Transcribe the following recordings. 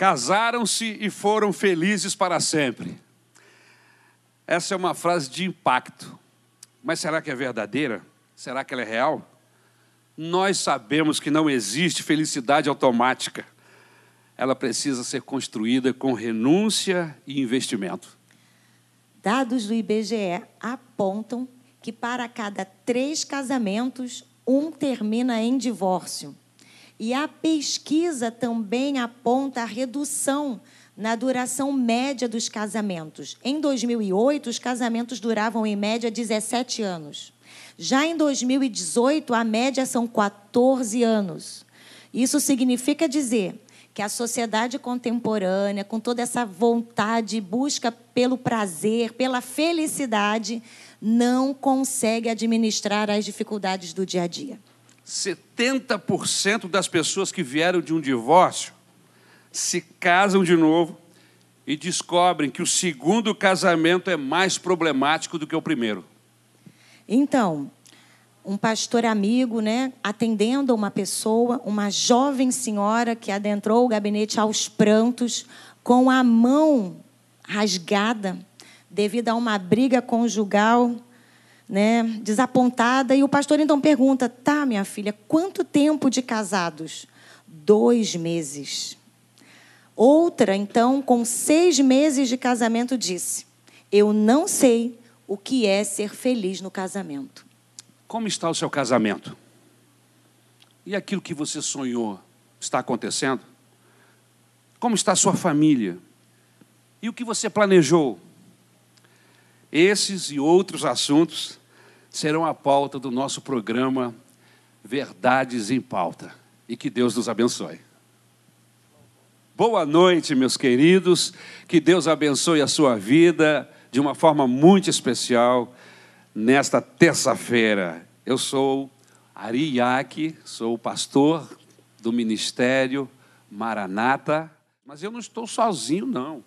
Casaram-se e foram felizes para sempre. Essa é uma frase de impacto. Mas será que é verdadeira? Será que ela é real? Nós sabemos que não existe felicidade automática. Ela precisa ser construída com renúncia e investimento. Dados do IBGE apontam que para cada três casamentos, um termina em divórcio. E a pesquisa também aponta a redução na duração média dos casamentos. Em 2008, os casamentos duravam em média 17 anos. Já em 2018, a média são 14 anos. Isso significa dizer que a sociedade contemporânea, com toda essa vontade, busca pelo prazer, pela felicidade, não consegue administrar as dificuldades do dia a dia. 70% das pessoas que vieram de um divórcio se casam de novo e descobrem que o segundo casamento é mais problemático do que o primeiro. Então, um pastor amigo, né, atendendo uma pessoa, uma jovem senhora que adentrou o gabinete aos prantos, com a mão rasgada devido a uma briga conjugal né, desapontada. E o pastor então pergunta: Tá, minha filha, quanto tempo de casados? Dois meses. Outra, então, com seis meses de casamento, disse: Eu não sei o que é ser feliz no casamento. Como está o seu casamento? E aquilo que você sonhou está acontecendo? Como está a sua família? E o que você planejou? Esses e outros assuntos serão a pauta do nosso programa Verdades em Pauta. E que Deus nos abençoe. Boa noite, meus queridos. Que Deus abençoe a sua vida de uma forma muito especial nesta terça-feira. Eu sou Ari sou pastor do ministério Maranata, mas eu não estou sozinho, não.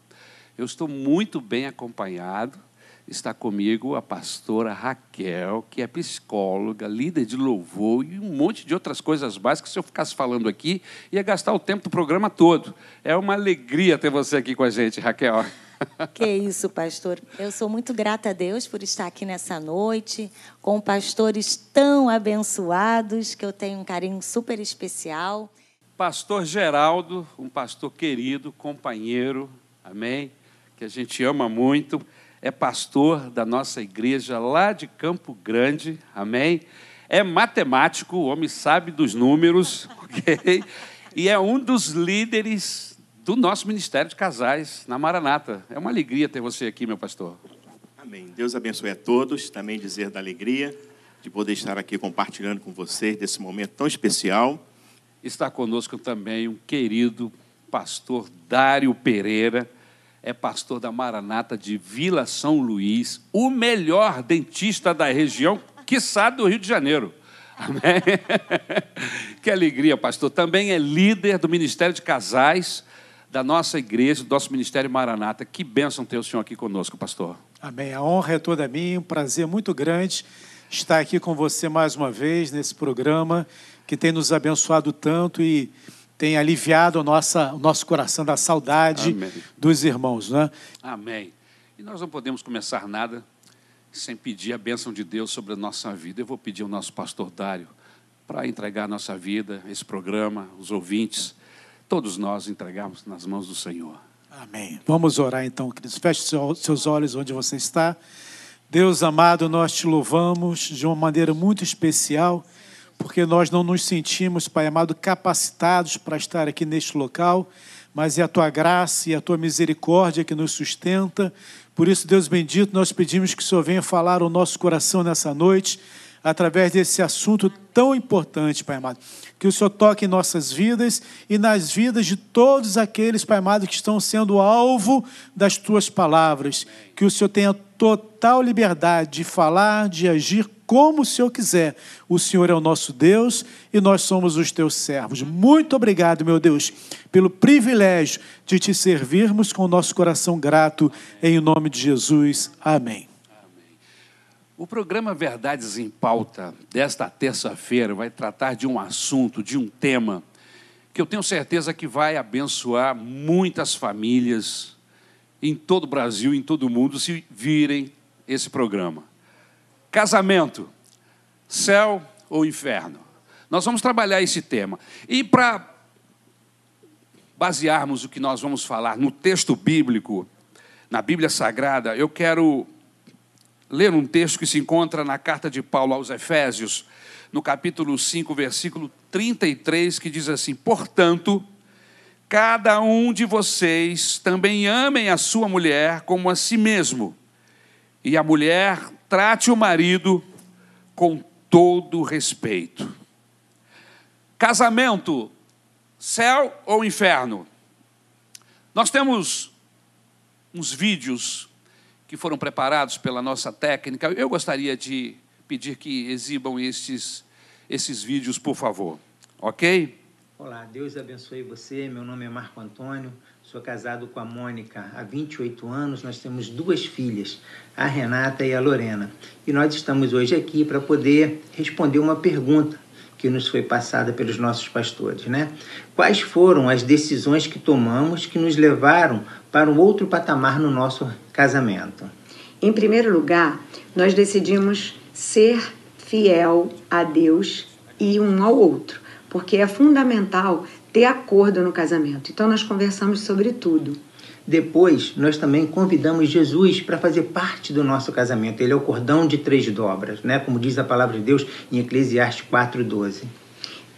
Eu estou muito bem acompanhado está comigo a pastora Raquel, que é psicóloga, líder de louvor e um monte de outras coisas básicas. Se eu ficasse falando aqui, ia gastar o tempo do programa todo. É uma alegria ter você aqui com a gente, Raquel. Que isso, pastor. Eu sou muito grata a Deus por estar aqui nessa noite, com pastores tão abençoados, que eu tenho um carinho super especial. Pastor Geraldo, um pastor querido, companheiro, amém? Que a gente ama muito é pastor da nossa igreja lá de Campo Grande, amém? É matemático, o homem sabe dos números, ok? E é um dos líderes do nosso ministério de casais na Maranata. É uma alegria ter você aqui, meu pastor. Amém. Deus abençoe a todos. Também dizer da alegria de poder estar aqui compartilhando com vocês desse momento tão especial. Está conosco também um querido pastor Dário Pereira é pastor da Maranata de Vila São Luís, o melhor dentista da região, quiçá do Rio de Janeiro. Amém? que alegria, pastor. Também é líder do Ministério de Casais da nossa igreja, do nosso Ministério Maranata. Que bênção ter o senhor aqui conosco, pastor. Amém. A honra é toda minha, um prazer muito grande estar aqui com você mais uma vez nesse programa que tem nos abençoado tanto e tem aliviado a nossa, o nosso coração da saudade Amém. dos irmãos. Né? Amém. E nós não podemos começar nada sem pedir a bênção de Deus sobre a nossa vida. Eu vou pedir ao nosso pastor Dário para entregar a nossa vida, esse programa, os ouvintes, todos nós entregarmos nas mãos do Senhor. Amém. Vamos orar então, queridos. Feche seus olhos onde você está. Deus amado, nós te louvamos de uma maneira muito especial porque nós não nos sentimos, Pai amado, capacitados para estar aqui neste local, mas é a tua graça e a tua misericórdia que nos sustenta. Por isso, Deus bendito, nós pedimos que o Senhor venha falar ao nosso coração nessa noite, através desse assunto tão importante, Pai amado. Que o Senhor toque em nossas vidas e nas vidas de todos aqueles, Pai amado, que estão sendo alvo das tuas palavras. Que o Senhor tenha total liberdade de falar, de agir como o Senhor quiser. O Senhor é o nosso Deus e nós somos os teus servos. Muito obrigado, meu Deus, pelo privilégio de te servirmos com o nosso coração grato, em nome de Jesus. Amém. O programa Verdades em Pauta desta terça-feira vai tratar de um assunto, de um tema que eu tenho certeza que vai abençoar muitas famílias em todo o Brasil, em todo o mundo, se virem esse programa. Casamento, céu ou inferno? Nós vamos trabalhar esse tema. E para basearmos o que nós vamos falar no texto bíblico, na Bíblia Sagrada, eu quero ler um texto que se encontra na carta de Paulo aos Efésios, no capítulo 5, versículo 33, que diz assim: Portanto, cada um de vocês também amem a sua mulher como a si mesmo, e a mulher trate o marido com todo respeito. Casamento, céu ou inferno? Nós temos uns vídeos que foram preparados pela nossa técnica. Eu gostaria de pedir que exibam estes, esses vídeos, por favor. Ok? Olá, Deus abençoe você. Meu nome é Marco Antônio, sou casado com a Mônica há 28 anos. Nós temos duas filhas, a Renata e a Lorena. E nós estamos hoje aqui para poder responder uma pergunta que nos foi passada pelos nossos pastores, né? Quais foram as decisões que tomamos que nos levaram para um outro patamar no nosso casamento? Em primeiro lugar, nós decidimos ser fiel a Deus e um ao outro, porque é fundamental ter acordo no casamento. Então nós conversamos sobre tudo. Depois, nós também convidamos Jesus para fazer parte do nosso casamento. Ele é o cordão de três dobras, né? como diz a palavra de Deus em Eclesiastes 4,12.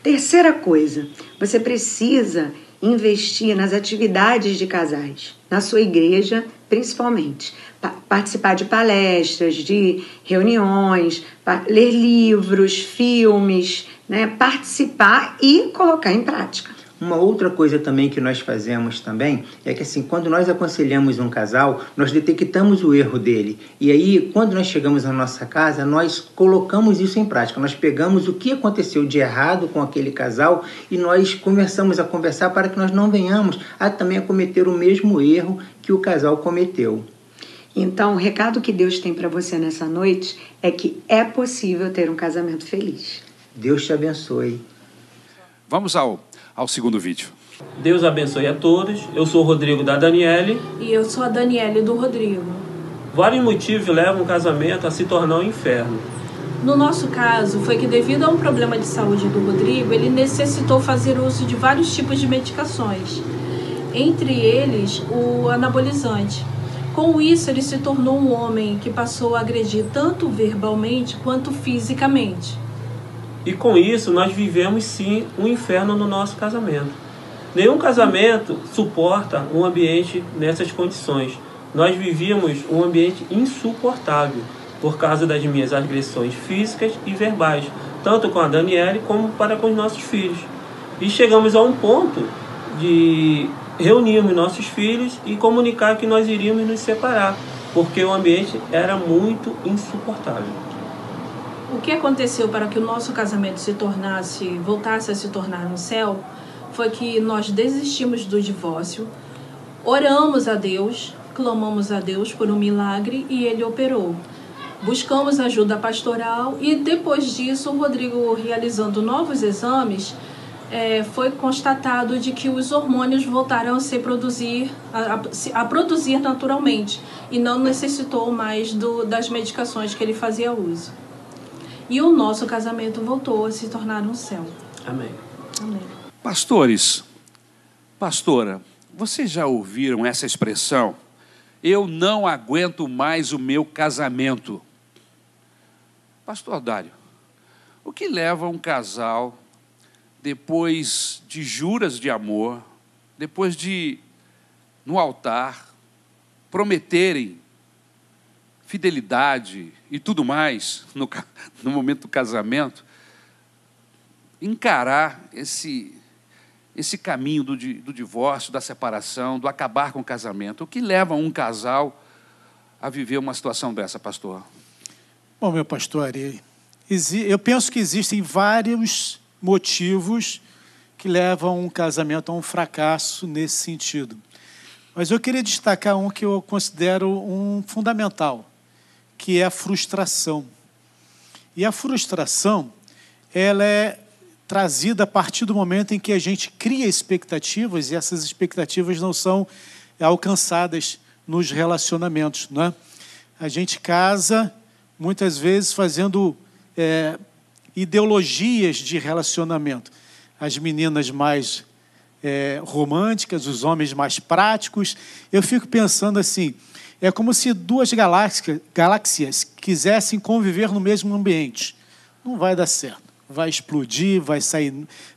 Terceira coisa, você precisa investir nas atividades de casais, na sua igreja principalmente. Pa participar de palestras, de reuniões, ler livros, filmes, né? participar e colocar em prática. Uma outra coisa também que nós fazemos também é que assim, quando nós aconselhamos um casal, nós detectamos o erro dele. E aí, quando nós chegamos na nossa casa, nós colocamos isso em prática. Nós pegamos o que aconteceu de errado com aquele casal e nós começamos a conversar para que nós não venhamos a também a cometer o mesmo erro que o casal cometeu. Então, o recado que Deus tem para você nessa noite é que é possível ter um casamento feliz. Deus te abençoe. Vamos ao ao segundo vídeo. Deus abençoe a todos. Eu sou o Rodrigo da Daniele. E eu sou a Daniele do Rodrigo. Vários motivos levam o casamento a se tornar um inferno. No nosso caso, foi que devido a um problema de saúde do Rodrigo, ele necessitou fazer uso de vários tipos de medicações, entre eles o anabolizante. Com isso, ele se tornou um homem que passou a agredir tanto verbalmente quanto fisicamente. E com isso nós vivemos sim um inferno no nosso casamento. Nenhum casamento suporta um ambiente nessas condições. Nós vivíamos um ambiente insuportável por causa das minhas agressões físicas e verbais, tanto com a Daniele como para com os nossos filhos. E chegamos a um ponto de reunirmos nossos filhos e comunicar que nós iríamos nos separar, porque o ambiente era muito insuportável. O que aconteceu para que o nosso casamento se tornasse, voltasse a se tornar um céu, foi que nós desistimos do divórcio, oramos a Deus, clamamos a Deus por um milagre e ele operou. Buscamos ajuda pastoral e depois disso, o Rodrigo realizando novos exames, é, foi constatado de que os hormônios voltaram a se produzir, a, a, a produzir naturalmente e não necessitou mais do, das medicações que ele fazia uso. E o nosso casamento voltou a se tornar um céu. Amém. Amém. Pastores, pastora, vocês já ouviram essa expressão? Eu não aguento mais o meu casamento. Pastor Dário, o que leva um casal, depois de juras de amor, depois de, no altar, prometerem fidelidade e tudo mais no, no momento do casamento, encarar esse, esse caminho do, do divórcio, da separação, do acabar com o casamento. O que leva um casal a viver uma situação dessa, pastor? Bom, meu pastor, eu penso que existem vários motivos que levam um casamento a um fracasso nesse sentido. Mas eu queria destacar um que eu considero um fundamental que é a frustração. E a frustração, ela é trazida a partir do momento em que a gente cria expectativas e essas expectativas não são alcançadas nos relacionamentos. Não é? A gente casa, muitas vezes, fazendo é, ideologias de relacionamento. As meninas mais é, românticas, os homens mais práticos. Eu fico pensando assim: é como se duas galáxias, galáxias quisessem conviver no mesmo ambiente. Não vai dar certo. Vai explodir, vai sair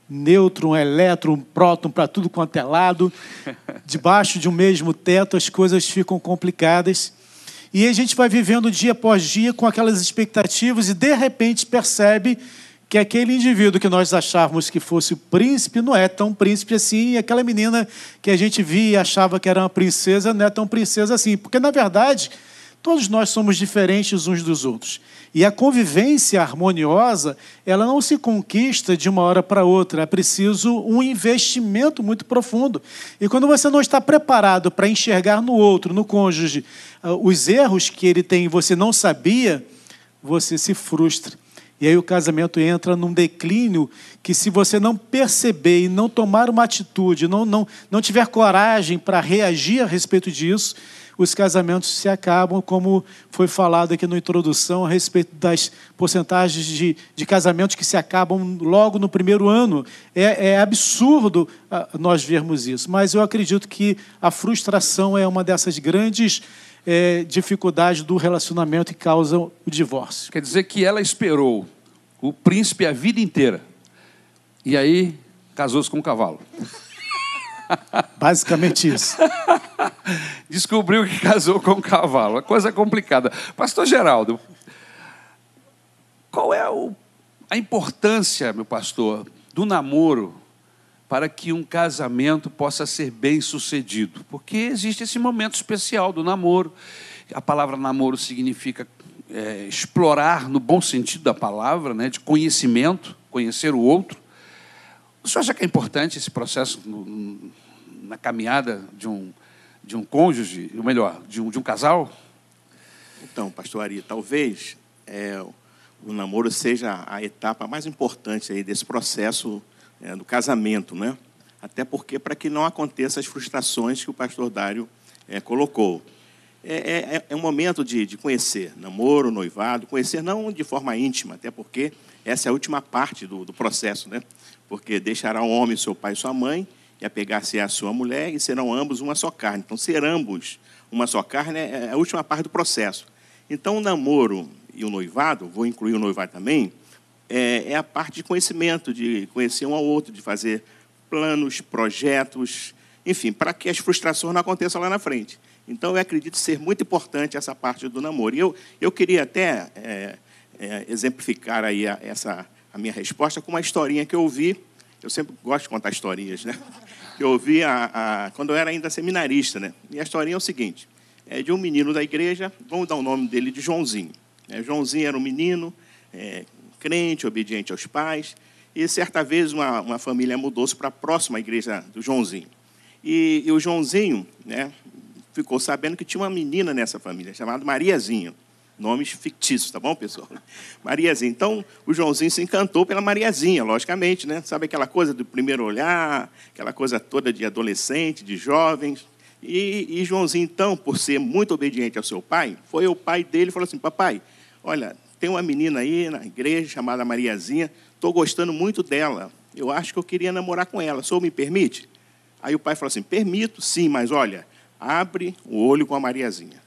nêutron, elétron, próton para tudo quanto é lado. Debaixo de um mesmo teto as coisas ficam complicadas. E a gente vai vivendo dia após dia com aquelas expectativas e de repente percebe que aquele indivíduo que nós achávamos que fosse o príncipe não é tão príncipe assim, e aquela menina que a gente via e achava que era uma princesa não é tão princesa assim, porque na verdade todos nós somos diferentes uns dos outros. E a convivência harmoniosa, ela não se conquista de uma hora para outra, é preciso um investimento muito profundo. E quando você não está preparado para enxergar no outro, no cônjuge, ah, os erros que ele tem e você não sabia, você se frustra. E aí o casamento entra num declínio que, se você não perceber e não tomar uma atitude, não, não, não tiver coragem para reagir a respeito disso, os casamentos se acabam, como foi falado aqui na introdução, a respeito das porcentagens de, de casamentos que se acabam logo no primeiro ano. É, é absurdo ah, nós vermos isso, mas eu acredito que a frustração é uma dessas grandes é, dificuldade do relacionamento que causa o divórcio. Quer dizer que ela esperou o príncipe a vida inteira. E aí casou-se com um cavalo. Basicamente isso. Descobriu que casou com um cavalo. Uma coisa complicada. Pastor Geraldo, qual é o, a importância, meu pastor, do namoro para que um casamento possa ser bem sucedido. Porque existe esse momento especial do namoro. A palavra namoro significa é, explorar, no bom sentido da palavra, né, de conhecimento, conhecer o outro. O senhor acha que é importante esse processo no, na caminhada de um, de um cônjuge, ou melhor, de um, de um casal? Então, pastor Ari, talvez é, o namoro seja a etapa mais importante aí desse processo é, do casamento, né? Até porque para que não aconteça as frustrações que o pastor Dário é, colocou. É, é, é, é, um momento de, de conhecer, namoro, noivado, conhecer não de forma íntima, até porque essa é a última parte do, do processo, né? Porque deixará o homem seu pai e sua mãe e apegar-se à sua mulher e serão ambos uma só carne. Então, ser ambos uma só carne é a última parte do processo. Então, o namoro e o noivado, vou incluir o noivado também, é, é a parte de conhecimento, de conhecer um ao outro, de fazer planos, projetos, enfim, para que as frustrações não aconteçam lá na frente. Então, eu acredito ser muito importante essa parte do namoro. E eu, eu queria até é, é, exemplificar aí a, essa, a minha resposta com uma historinha que eu ouvi. Eu sempre gosto de contar historinhas, né? Eu ouvi a, a, quando eu era ainda seminarista, né? E a historinha é o seguinte: é de um menino da igreja, vamos dar o nome dele de Joãozinho. É, Joãozinho era um menino é, crente, obediente aos pais. E certa vez uma, uma família mudou-se para a próxima igreja do Joãozinho. E, e, o Joãozinho né, ficou sabendo que tinha uma menina nessa família, chamada Mariazinha. Nomes fictícios, tá bom, pessoal? Mariazinha. Então, o Joãozinho se encantou pela Mariazinha, logicamente, né? Sabe aquela coisa do primeiro olhar, aquela coisa toda de adolescente, de jovens. E, e Joãozinho, então, por ser muito obediente ao seu pai, foi o pai dele e falou assim: Papai, olha, tem uma menina aí na igreja chamada Mariazinha, estou gostando muito dela. Eu acho que eu queria namorar com ela. O senhor me permite? Aí o pai falou assim: Permito, sim, mas olha, abre o olho com a Mariazinha.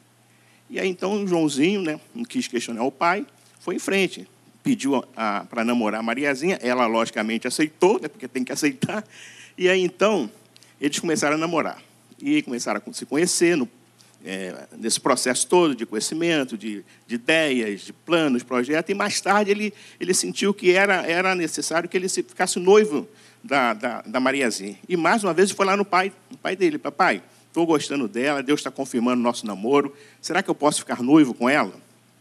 E aí então o Joãozinho, né, não quis questionar o pai, foi em frente, pediu para namorar a Mariazinha. Ela, logicamente, aceitou, né, porque tem que aceitar. E aí então eles começaram a namorar. E começaram a se conhecer no é, nesse processo todo de conhecimento, de, de, ideias, de planos, projetos, e mais tarde ele, ele sentiu que era, era necessário que ele se, ficasse noivo da, da, da Mariazinha. E mais uma vez foi lá no pai, no pai dele, papai, estou gostando dela, Deus está confirmando o nosso namoro, será que eu posso ficar noivo com ela?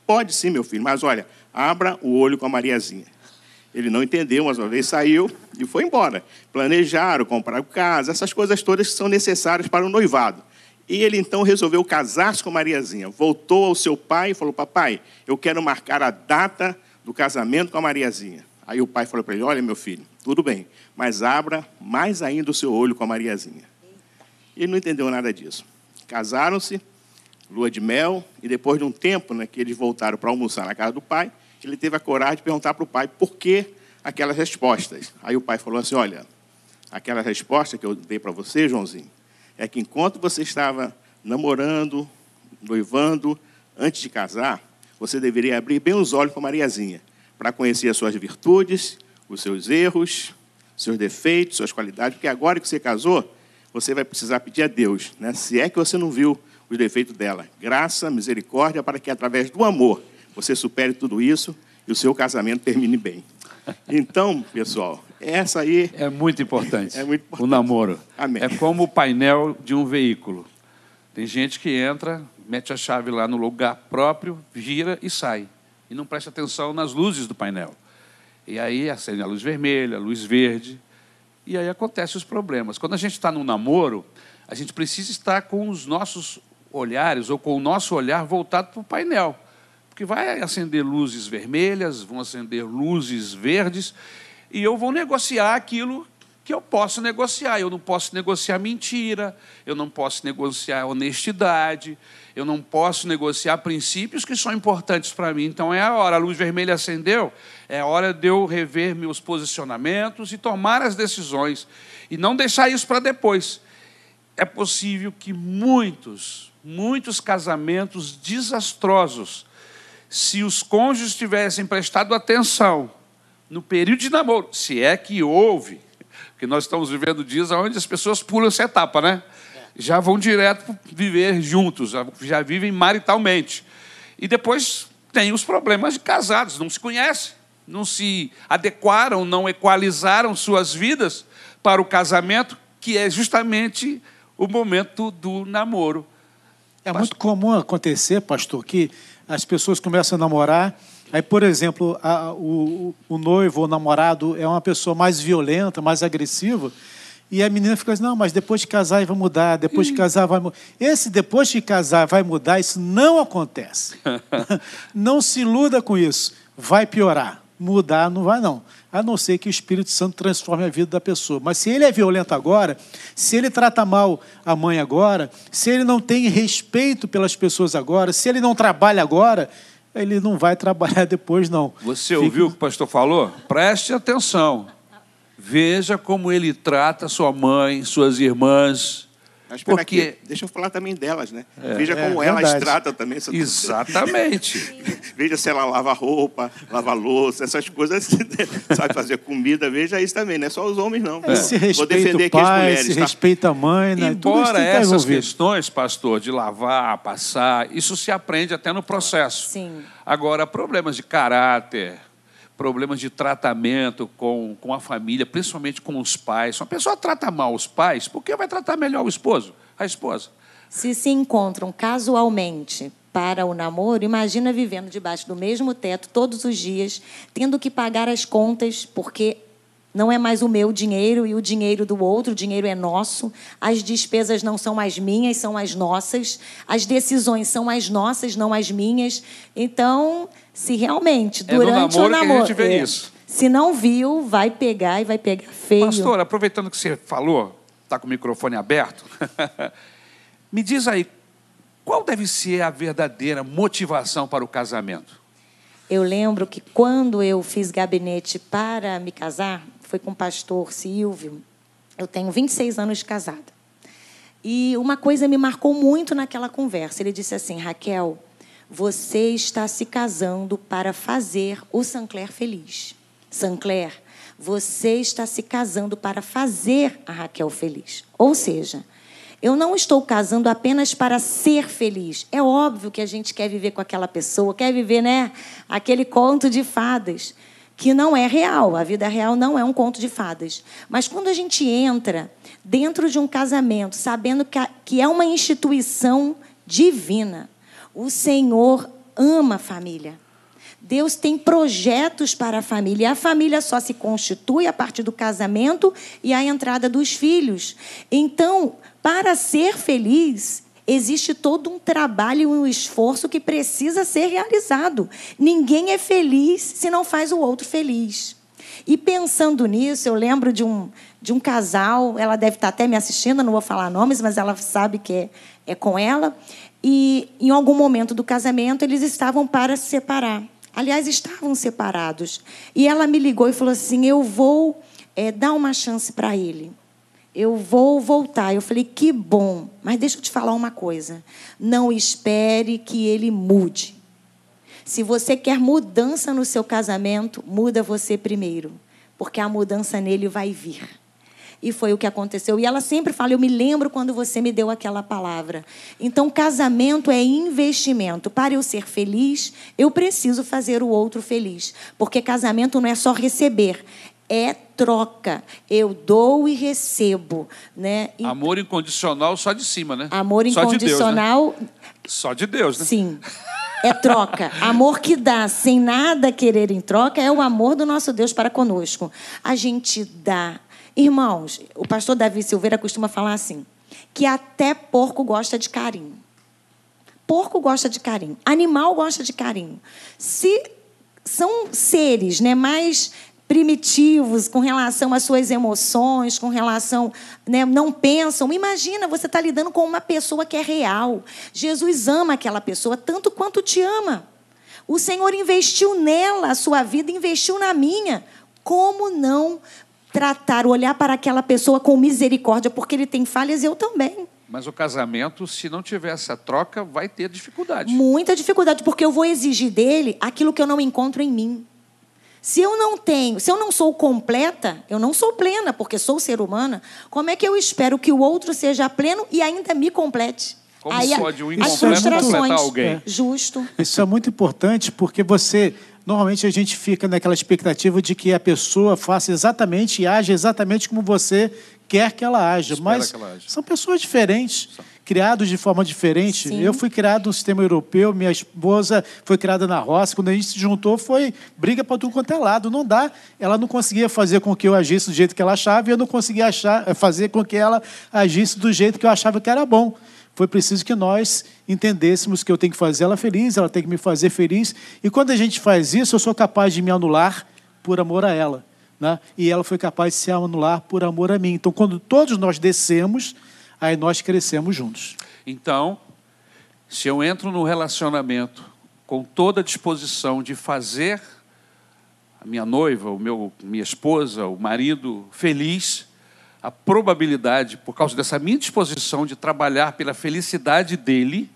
Pode sim, meu filho, mas olha, abra o olho com a Mariazinha. Ele não entendeu, mas uma vez saiu e foi embora. Planejaram, compraram casa, essas coisas todas que são necessárias para o noivado. E ele então resolveu casar-se com Mariazinha. Voltou ao seu pai e falou: Papai, eu quero marcar a data do casamento com a Mariazinha. Aí o pai falou para ele: Olha, meu filho, Tudo bem, mas abra mais ainda o seu olho com a Mariazinha. Ele não entendeu nada disso. Casaram-se, lua de mel, e depois de um tempo né, que eles voltaram para almoçar na casa do pai, ele teve a coragem de perguntar para o pai por que aquelas respostas. Aí o pai falou assim: Olha, aquela resposta que eu dei para você, Joãozinho, é que enquanto você estava namorando, noivando, antes de casar, você deveria abrir bem os olhos para Mariazinha, para conhecer as suas virtudes, os seus erros, seus defeitos, suas qualidades, porque agora que você casou, você vai precisar pedir a Deus, né? se é que você não viu os defeitos dela, graça, misericórdia, para que através do amor você supere tudo isso e o seu casamento termine bem. Então, pessoal, essa aí. É muito importante. É muito importante. O namoro. Amém. É como o painel de um veículo. Tem gente que entra, mete a chave lá no lugar próprio, gira e sai. E não presta atenção nas luzes do painel. E aí acende a luz vermelha, a luz verde. E aí acontecem os problemas. Quando a gente está no namoro, a gente precisa estar com os nossos olhares ou com o nosso olhar voltado para o painel porque vai acender luzes vermelhas, vão acender luzes verdes, e eu vou negociar aquilo que eu posso negociar. Eu não posso negociar mentira, eu não posso negociar honestidade, eu não posso negociar princípios que são importantes para mim. Então é a hora, a luz vermelha acendeu, é a hora de eu rever meus posicionamentos e tomar as decisões, e não deixar isso para depois. É possível que muitos, muitos casamentos desastrosos se os cônjuges tivessem prestado atenção no período de namoro, se é que houve, porque nós estamos vivendo dias onde as pessoas pulam essa etapa, né? Já vão direto viver juntos, já vivem maritalmente. E depois tem os problemas de casados, não se conhecem, não se adequaram, não equalizaram suas vidas para o casamento, que é justamente o momento do namoro. É muito comum acontecer, pastor, que as pessoas começam a namorar. Aí, por exemplo, a, o, o noivo ou namorado é uma pessoa mais violenta, mais agressiva. E a menina fica assim, não, mas depois de casar vai mudar, depois de casar vai mudar. Esse depois de casar vai mudar, isso não acontece. não se iluda com isso. Vai piorar. Mudar não vai, não. A não ser que o Espírito Santo transforme a vida da pessoa. Mas se ele é violento agora, se ele trata mal a mãe agora, se ele não tem respeito pelas pessoas agora, se ele não trabalha agora, ele não vai trabalhar depois, não. Você Fica... ouviu o que o pastor falou? Preste atenção. Veja como ele trata sua mãe, suas irmãs, mas Porque... Aqui, deixa eu falar também delas, né? É, Veja é, como elas tratam também. Exatamente. Veja se ela lava roupa, lava louça, essas coisas, sabe fazer comida. Veja isso também, não é só os homens, não. É. Se respeita o pai, mulheres, se tá? respeita a mãe, né? Embora essas questões, pastor, de lavar, passar, isso se aprende até no processo. Sim. Agora, problemas de caráter, problemas de tratamento com, com a família, principalmente com os pais. Se uma pessoa trata mal os pais, por que vai tratar melhor o esposo, a esposa? Se se encontram casualmente para o namoro, imagina vivendo debaixo do mesmo teto todos os dias, tendo que pagar as contas, porque não é mais o meu dinheiro e o dinheiro do outro, o dinheiro é nosso. As despesas não são as minhas, são as nossas. As decisões são as nossas, não as minhas. Então, se realmente, durante é namoro o namoro. Que a gente vê é, isso. Se não viu, vai pegar e vai pegar feio. Pastor, aproveitando que você falou, está com o microfone aberto, me diz aí, qual deve ser a verdadeira motivação para o casamento? Eu lembro que quando eu fiz gabinete para me casar, foi com o pastor Silvio. Eu tenho 26 anos de casada. E uma coisa me marcou muito naquela conversa. Ele disse assim: Raquel, você está se casando para fazer o Sancler feliz. Sancler, você está se casando para fazer a Raquel feliz. Ou seja, eu não estou casando apenas para ser feliz. É óbvio que a gente quer viver com aquela pessoa, quer viver, né, aquele conto de fadas, que não é real. A vida real não é um conto de fadas. Mas quando a gente entra dentro de um casamento, sabendo que é uma instituição divina, o Senhor ama a família. Deus tem projetos para a família. A família só se constitui a partir do casamento e a entrada dos filhos. Então, para ser feliz, existe todo um trabalho e um esforço que precisa ser realizado. Ninguém é feliz se não faz o outro feliz. E pensando nisso, eu lembro de um, de um casal, ela deve estar até me assistindo, não vou falar nomes, mas ela sabe que é, é com ela. E em algum momento do casamento, eles estavam para se separar. Aliás, estavam separados. E ela me ligou e falou assim: Eu vou é, dar uma chance para ele. Eu vou voltar. Eu falei: Que bom. Mas deixa eu te falar uma coisa. Não espere que ele mude. Se você quer mudança no seu casamento, muda você primeiro, porque a mudança nele vai vir. E foi o que aconteceu. E ela sempre fala: Eu me lembro quando você me deu aquela palavra. Então, casamento é investimento. Para eu ser feliz, eu preciso fazer o outro feliz. Porque casamento não é só receber, é troca. Eu dou e recebo. Né? Amor incondicional só de cima, né? Amor incondicional. Só de Deus, né? Só de Deus, né? Sim. É troca. Amor que dá sem nada querer em troca é o amor do nosso Deus para conosco. A gente dá. Irmãos, o pastor Davi Silveira costuma falar assim: que até porco gosta de carinho. Porco gosta de carinho. Animal gosta de carinho. Se são seres né, mais primitivos com relação às suas emoções, com relação. Né, não pensam. Imagina, você está lidando com uma pessoa que é real. Jesus ama aquela pessoa tanto quanto te ama. O Senhor investiu nela a sua vida, investiu na minha. Como não tratar, olhar para aquela pessoa com misericórdia, porque ele tem falhas eu também. Mas o casamento, se não tiver essa troca, vai ter dificuldade. Muita dificuldade, porque eu vou exigir dele aquilo que eu não encontro em mim. Se eu não tenho, se eu não sou completa, eu não sou plena, porque sou ser humana, como é que eu espero que o outro seja pleno e ainda me complete? Como Aí, pode um incompleto completar alguém? É. Justo. Isso é muito importante, porque você normalmente a gente fica naquela expectativa de que a pessoa faça exatamente e age exatamente como você quer que ela haja. Espera mas ela haja. são pessoas diferentes criados de forma diferente. Sim. Eu fui criado no sistema europeu, minha esposa foi criada na roça. Quando a gente se juntou, foi briga para tudo quanto é lado. Não dá. Ela não conseguia fazer com que eu agisse do jeito que ela achava e eu não conseguia achar, eh, fazer com que ela agisse do jeito que eu achava que era bom. Foi preciso que nós entendêssemos que eu tenho que fazer ela feliz, ela tem que me fazer feliz. E quando a gente faz isso, eu sou capaz de me anular por amor a ela. Né? E ela foi capaz de se anular por amor a mim. Então, quando todos nós descemos, aí nós crescemos juntos. Então, se eu entro no relacionamento com toda a disposição de fazer a minha noiva, o meu, minha esposa, o marido feliz, a probabilidade, por causa dessa minha disposição de trabalhar pela felicidade dele,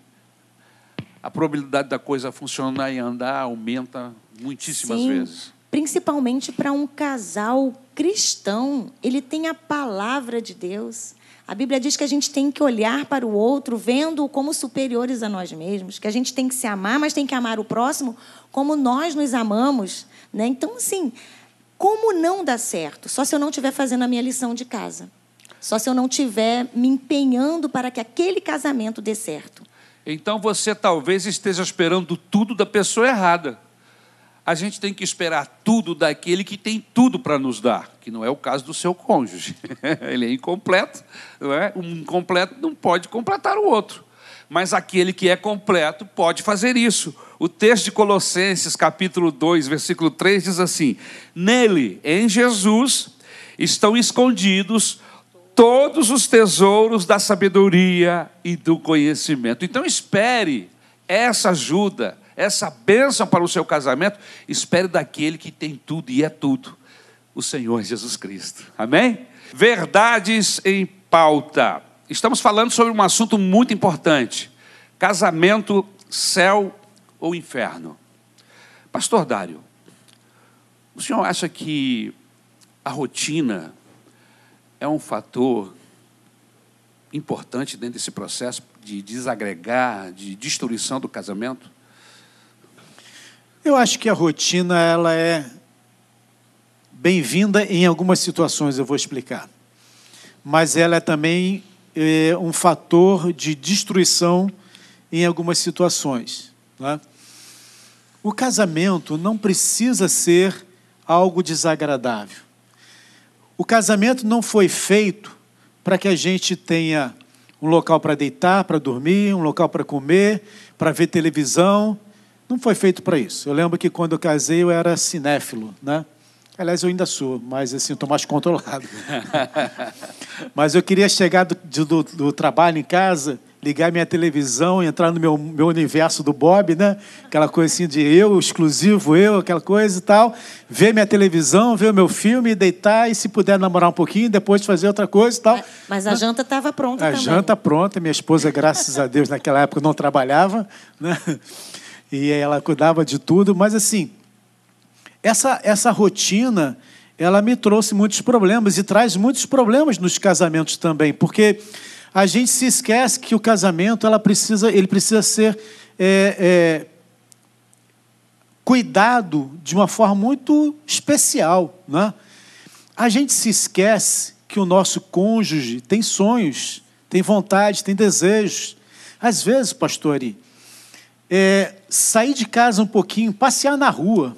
a probabilidade da coisa funcionar e andar aumenta muitíssimas Sim, vezes. Principalmente para um casal cristão, ele tem a palavra de Deus. A Bíblia diz que a gente tem que olhar para o outro, vendo-o como superiores a nós mesmos, que a gente tem que se amar, mas tem que amar o próximo como nós nos amamos. Né? Então, assim, como não dá certo? Só se eu não estiver fazendo a minha lição de casa. Só se eu não estiver me empenhando para que aquele casamento dê certo. Então você talvez esteja esperando tudo da pessoa errada a gente tem que esperar tudo daquele que tem tudo para nos dar, que não é o caso do seu cônjuge. Ele é incompleto, não é? Um incompleto não pode completar o outro. Mas aquele que é completo pode fazer isso. O texto de Colossenses, capítulo 2, versículo 3 diz assim: Nele, em Jesus, estão escondidos todos os tesouros da sabedoria e do conhecimento. Então espere essa ajuda essa bênção para o seu casamento, espere daquele que tem tudo e é tudo, o Senhor Jesus Cristo. Amém? Verdades em pauta. Estamos falando sobre um assunto muito importante: casamento, céu ou inferno. Pastor Dário, o senhor acha que a rotina é um fator importante dentro desse processo de desagregar, de destruição do casamento? Eu acho que a rotina ela é bem-vinda em algumas situações, eu vou explicar. Mas ela é também é, um fator de destruição em algumas situações. Né? O casamento não precisa ser algo desagradável. O casamento não foi feito para que a gente tenha um local para deitar, para dormir, um local para comer, para ver televisão, não foi feito para isso. Eu lembro que quando eu casei eu era cinéfilo, né? Aliás, eu ainda sou, mas assim, estou mais controlado. mas eu queria chegar do, do, do, trabalho em casa, ligar minha televisão, entrar no meu, meu universo do Bob, né? Aquela coisa assim de eu, exclusivo, eu, aquela coisa e tal. Ver minha televisão, ver o meu filme, deitar e, se puder, namorar um pouquinho, depois fazer outra coisa e tal. Mas a janta estava pronta a também. A janta pronta. Minha esposa, graças a Deus, naquela época não trabalhava, né? E ela cuidava de tudo. Mas, assim, essa, essa rotina, ela me trouxe muitos problemas e traz muitos problemas nos casamentos também, porque a gente se esquece que o casamento ela precisa, ele precisa ser é, é, cuidado de uma forma muito especial. Né? A gente se esquece que o nosso cônjuge tem sonhos, tem vontade, tem desejos. Às vezes, pastor Ari, é, sair de casa um pouquinho, passear na rua,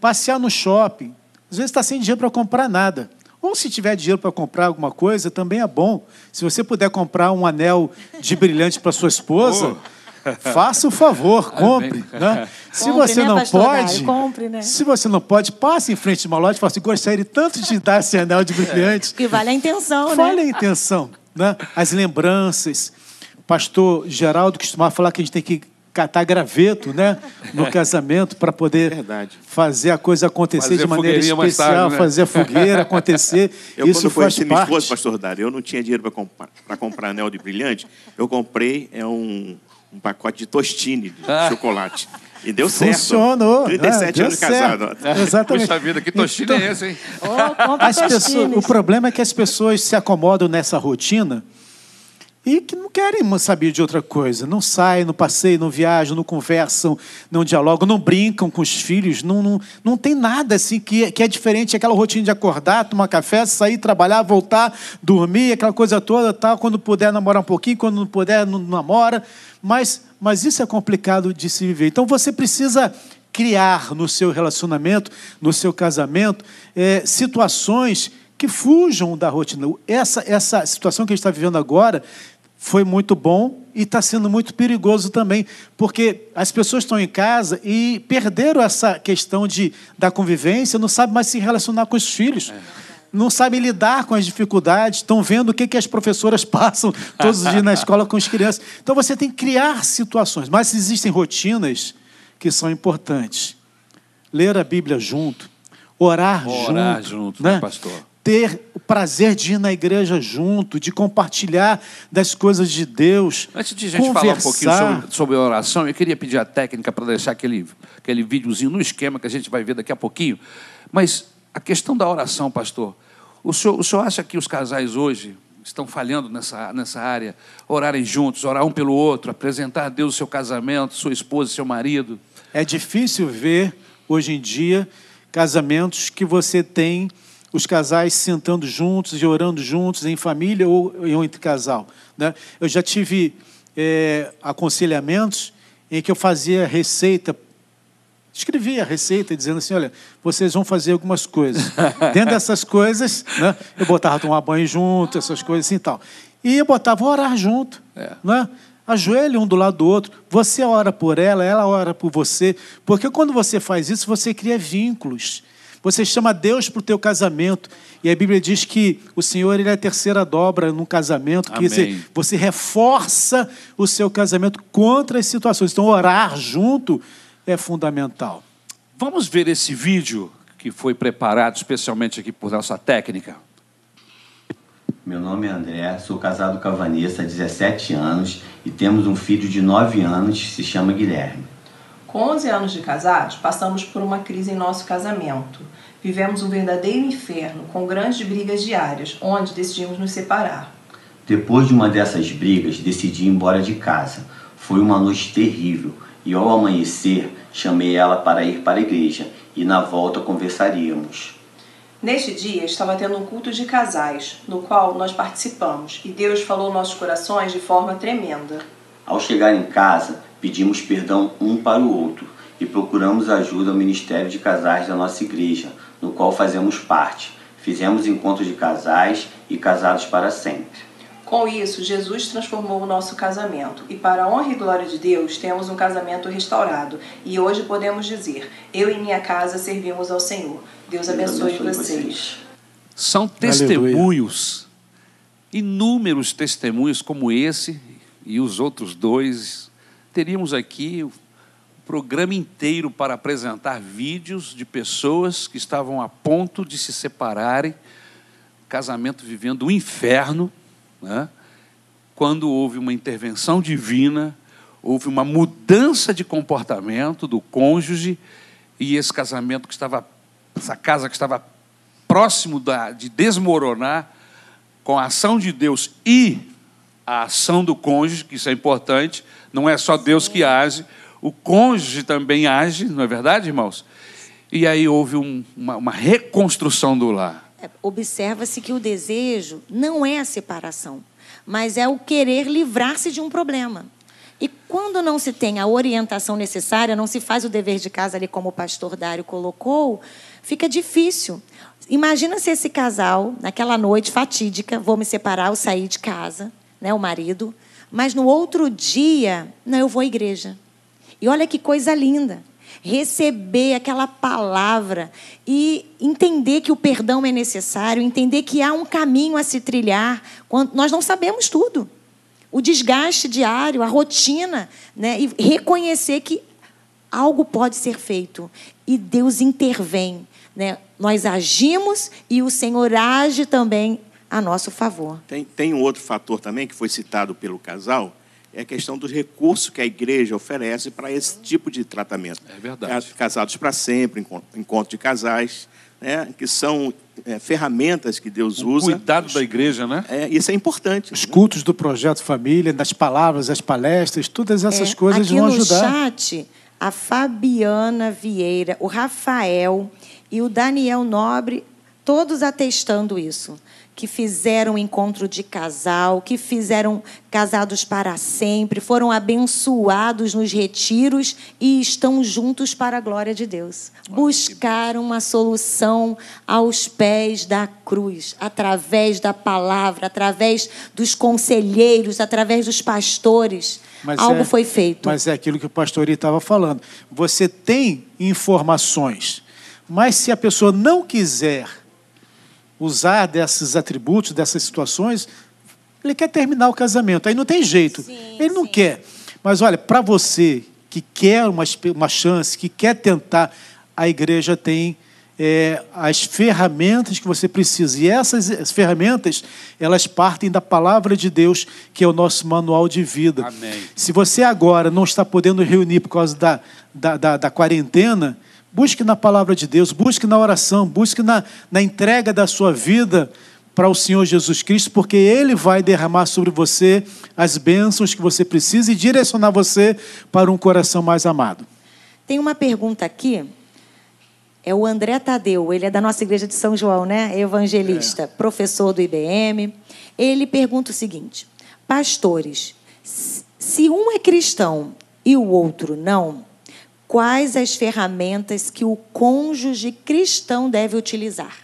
passear no shopping. Às vezes está sem dinheiro para comprar nada. Ou se tiver dinheiro para comprar alguma coisa, também é bom. Se você puder comprar um anel de brilhante para sua esposa, oh. faça o favor, compre. Né? Se compre, você né, não pode, compre, né? se você não pode, passe em frente de uma loja e fale assim, gostaria tanto de dar esse anel de brilhante. Que vale a intenção, né? Vale a intenção. Né? As lembranças. O pastor Geraldo costumava falar que a gente tem que catar graveto, né, no casamento para poder Verdade. fazer a coisa acontecer fazer de maneira especial, tarde, né? fazer a fogueira acontecer. Eu, Isso quando faz conheci parte. minha esposa, pastor Dário, eu não tinha dinheiro para comprar, comprar anel de brilhante, eu comprei é um, um pacote de tostine de ah. chocolate. E deu certo. Funcionou. 37 é, anos casado. Exatamente. Puxa vida, que tostine então, é esse, hein? Oh, as pessoas, o problema é que as pessoas se acomodam nessa rotina e que não querem saber de outra coisa. Não saem, não passeiam, não viajam, não conversam, não dialogam, não brincam com os filhos. Não, não, não tem nada assim que, que é diferente aquela rotina de acordar, tomar café, sair, trabalhar, voltar, dormir, aquela coisa toda, tal. Quando puder namorar um pouquinho, quando não puder, não namora. Mas, mas isso é complicado de se viver. Então você precisa criar no seu relacionamento, no seu casamento, é, situações que fujam da rotina. Essa, essa situação que a gente está vivendo agora foi muito bom e está sendo muito perigoso também, porque as pessoas estão em casa e perderam essa questão de, da convivência, não sabem mais se relacionar com os filhos. É. Não sabem lidar com as dificuldades, estão vendo o que, que as professoras passam todos os dias na escola com as crianças. Então você tem que criar situações, mas existem rotinas que são importantes. Ler a Bíblia junto, orar, orar junto, junto né? pastor ter o prazer de ir na igreja junto, de compartilhar das coisas de Deus. Antes de a gente conversar. falar um pouquinho sobre, sobre oração, eu queria pedir a técnica para deixar aquele, aquele videozinho no esquema que a gente vai ver daqui a pouquinho. Mas a questão da oração, pastor, o senhor, o senhor acha que os casais hoje estão falhando nessa, nessa área, orarem juntos, orar um pelo outro, apresentar a Deus o seu casamento, sua esposa, seu marido? É difícil ver, hoje em dia, casamentos que você tem os casais sentando juntos e orando juntos em família ou, ou entre casal. Né? Eu já tive é, aconselhamentos em que eu fazia receita, escrevia a receita dizendo assim, olha, vocês vão fazer algumas coisas. Dentro dessas coisas, né, eu botava tomar banho junto, essas coisas assim e tal. E eu botava orar junto. É. Né? Ajoelhe um do lado do outro. Você ora por ela, ela ora por você. Porque quando você faz isso, você cria vínculos. Você chama Deus para o teu casamento. E a Bíblia diz que o Senhor ele é a terceira dobra no casamento, que você, você reforça o seu casamento contra as situações. Então, orar junto é fundamental. Vamos ver esse vídeo que foi preparado especialmente aqui por nossa técnica. Meu nome é André, sou casado com a Vanessa há 17 anos e temos um filho de 9 anos que se chama Guilherme. Com 11 anos de casados, passamos por uma crise em nosso casamento. Vivemos um verdadeiro inferno, com grandes brigas diárias, onde decidimos nos separar. Depois de uma dessas brigas, decidi ir embora de casa. Foi uma noite terrível e, ao amanhecer, chamei ela para ir para a igreja e na volta conversaríamos. Neste dia estava tendo um culto de casais, no qual nós participamos, e Deus falou nossos corações de forma tremenda. Ao chegar em casa, pedimos perdão um para o outro e procuramos ajuda ao Ministério de Casais da nossa igreja, no qual fazemos parte. Fizemos encontros de casais e casados para sempre. Com isso, Jesus transformou o nosso casamento e, para a honra e glória de Deus, temos um casamento restaurado. E hoje podemos dizer: Eu e minha casa servimos ao Senhor. Deus abençoe, abençoe vocês. vocês. São testemunhos, inúmeros testemunhos como esse e os outros dois. Teríamos aqui o programa inteiro para apresentar vídeos de pessoas que estavam a ponto de se separarem, casamento vivendo o inferno, né? quando houve uma intervenção divina, houve uma mudança de comportamento do cônjuge e esse casamento que estava, essa casa que estava próximo da, de desmoronar, com a ação de Deus e a ação do cônjuge, que isso é importante, não é só Deus que age, o cônjuge também age, não é verdade, irmãos? E aí houve um, uma, uma reconstrução do lar. É, Observa-se que o desejo não é a separação, mas é o querer livrar-se de um problema. E quando não se tem a orientação necessária, não se faz o dever de casa ali como o pastor Dário colocou, fica difícil. Imagina se esse casal, naquela noite fatídica, vou me separar, eu sair de casa, né, o marido, mas no outro dia, não, eu vou à igreja. E olha que coisa linda. Receber aquela palavra e entender que o perdão é necessário, entender que há um caminho a se trilhar. Quando nós não sabemos tudo. O desgaste diário, a rotina, né? e reconhecer que algo pode ser feito. E Deus intervém. Né? Nós agimos e o Senhor age também a nosso favor. Tem, tem um outro fator também que foi citado pelo casal, é a questão dos recursos que a igreja oferece para esse tipo de tratamento. É verdade. Casados para sempre, encon- encontro de casais, né, que são é, ferramentas que Deus O usa. cuidado da igreja, né? É, isso é importante. Os cultos do Projeto Família, das palavras, as palestras, todas essas É, coisas aqui vão no ajudar. chat, a Fabiana Vieira, o Rafael e o Daniel Nobre, todos atestando isso. Que fizeram um encontro de casal, que fizeram casados para sempre, foram abençoados nos retiros e estão juntos para a glória de Deus. Buscaram uma solução aos pés da cruz, através da palavra, através dos conselheiros, através dos pastores. Algo é- foi feito. Mas é aquilo que o pastor estava falando. Você tem informações, mas se a pessoa não quiser usar desses atributos, dessas situações, ele quer terminar o casamento. Aí não tem jeito. ele não quer. Mas olha, para você que quer uma, uma chance, que quer tentar, a igreja tem é, as ferramentas que você precisa. E essas as ferramentas, elas partem da palavra de Deus, que é o nosso manual de vida. Amém. Se você agora não está podendo reunir por causa da, da, da, da quarentena, busque na palavra de Deus, busque na oração, busque na, na entrega da sua vida para o Senhor Jesus Cristo, porque Ele vai derramar sobre você as bênçãos que você precisa e direcionar você para um coração mais amado. Tem uma pergunta aqui. É o André Tadeu, ele é da nossa igreja de São João, né? Evangelista, professor do IBM. Ele pergunta o seguinte: Pastores, se um é cristão e o outro não, quais as ferramentas que o cônjuge cristão deve utilizar?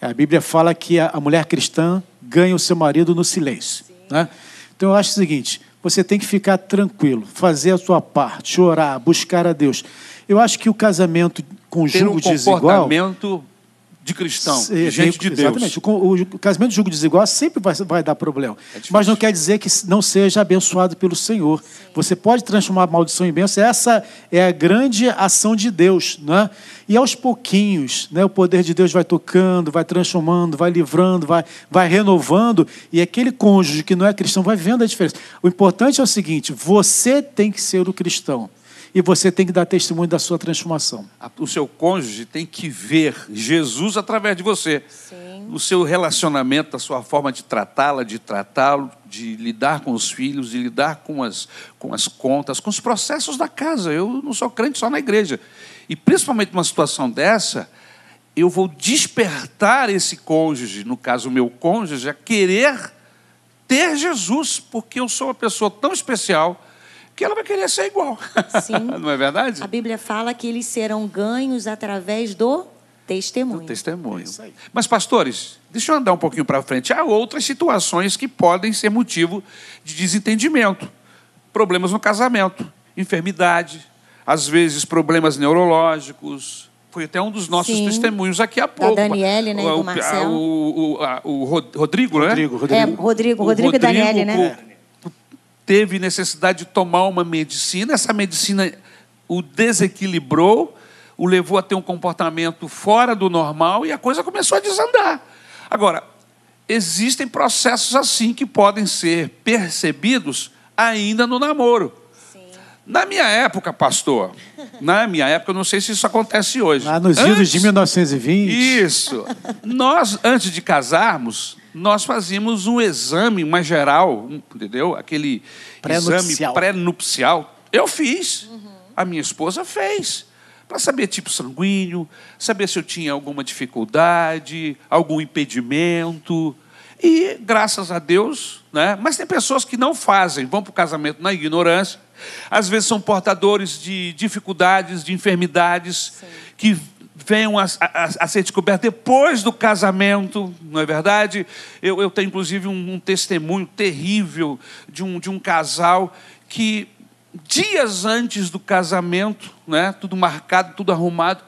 A Bíblia fala que a mulher cristã ganha o seu marido no silêncio. Né? Então eu acho o seguinte: você tem que ficar tranquilo, fazer a sua parte, orar, buscar a Deus. Eu acho que o casamento com Ter um desigual. comportamento de cristão, de gente de Deus. Exatamente. O, casamento de julgo desigual sempre vai, vai dar problema. É. Mas não quer dizer que não seja abençoado pelo Senhor. Você pode transformar a maldição em bênção. Essa é a grande ação de Deus. Né? E aos pouquinhos, né, o poder de Deus vai tocando, vai transformando, vai livrando, vai, vai renovando. E aquele cônjuge que não é cristão vai vendo a diferença. O importante é o seguinte: você tem que ser o cristão. E você tem que dar testemunho da sua transformação. O seu cônjuge tem que ver Jesus através de você. No seu relacionamento, a sua forma de tratá-la, de tratá-lo, de lidar com os filhos, de lidar com as, com as contas, com os processos da casa. Eu não sou crente só na igreja. E principalmente numa situação dessa, eu vou despertar esse cônjuge, no caso o meu cônjuge, a querer ter Jesus, porque eu sou uma pessoa tão especial que ela vai querer ser igual. Sim. não é verdade? A Bíblia fala que eles serão ganhos através do testemunho. Do testemunho. É isso aí. Mas, pastores, deixa eu andar um pouquinho para frente. Há outras situações que podem ser motivo de desentendimento. Problemas no casamento, enfermidade, às vezes problemas neurológicos. Foi até um dos nossos Sim. testemunhos aqui há pouco. Daniele, né, e do O- Marcelo. O, o, o Rod- Rodrigo, né? Rodrigo, É, Rodrigo. Rodrigo, O Rodrigo e Daniele, né? Teve necessidade de tomar uma medicina, essa medicina o desequilibrou, o levou a ter um comportamento fora do normal e a coisa começou a desandar. Agora, existem processos assim que podem ser percebidos ainda no namoro. Na minha época, pastor, na minha época, eu não sei se isso acontece hoje. Lá nos idos de Antes- 1920. isso. Nós, antes de casarmos, nós fazíamos um exame, uma geral, entendeu? Aquele exame pré-nupcial. Eu fiz. A minha esposa fez. Para saber tipo sanguíneo, saber se eu tinha alguma dificuldade, algum impedimento. E, graças a Deus, né? mas tem pessoas que não fazem, vão para o casamento na ignorância. Às vezes são portadores de dificuldades, de enfermidades, que venham a, a- a ser descobertas depois do casamento, não é verdade? Eu, eu tenho, inclusive, um, um testemunho terrível de um, de um casal que, dias antes do casamento, né, tudo marcado, tudo arrumado,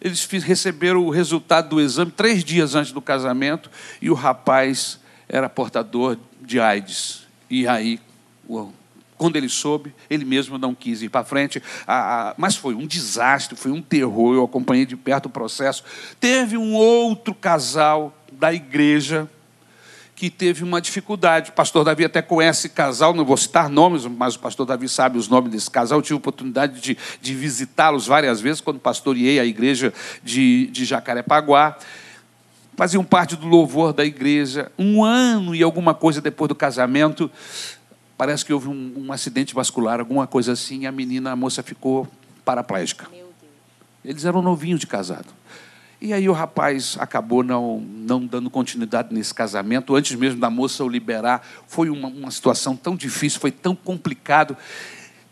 eles fiz- receberam o resultado do exame três dias antes do casamento e o rapaz era portador de AIDS. E aí, o- quando ele soube, ele mesmo não quis ir para frente. Ah, mas foi um desastre, foi um terror. Eu acompanhei de perto o processo. Teve um outro casal da igreja que teve uma dificuldade. O pastor Davi até conhece casal, não vou citar nomes, mas o pastor Davi sabe os nomes desse casal. Eu tive oportunidade de, de visitá-los várias vezes quando pastoreei a igreja de, de Jacarepaguá. Faziam parte do louvor da igreja. Um ano e alguma coisa depois do casamento, parece que houve um, um acidente vascular, alguma coisa assim, e a menina, a moça ficou paraplégica. Eles eram novinhos de casado. E aí o rapaz acabou não, não dando continuidade nesse casamento, antes mesmo da moça o liberar. Foi uma, uma situação tão difícil, foi tão complicado.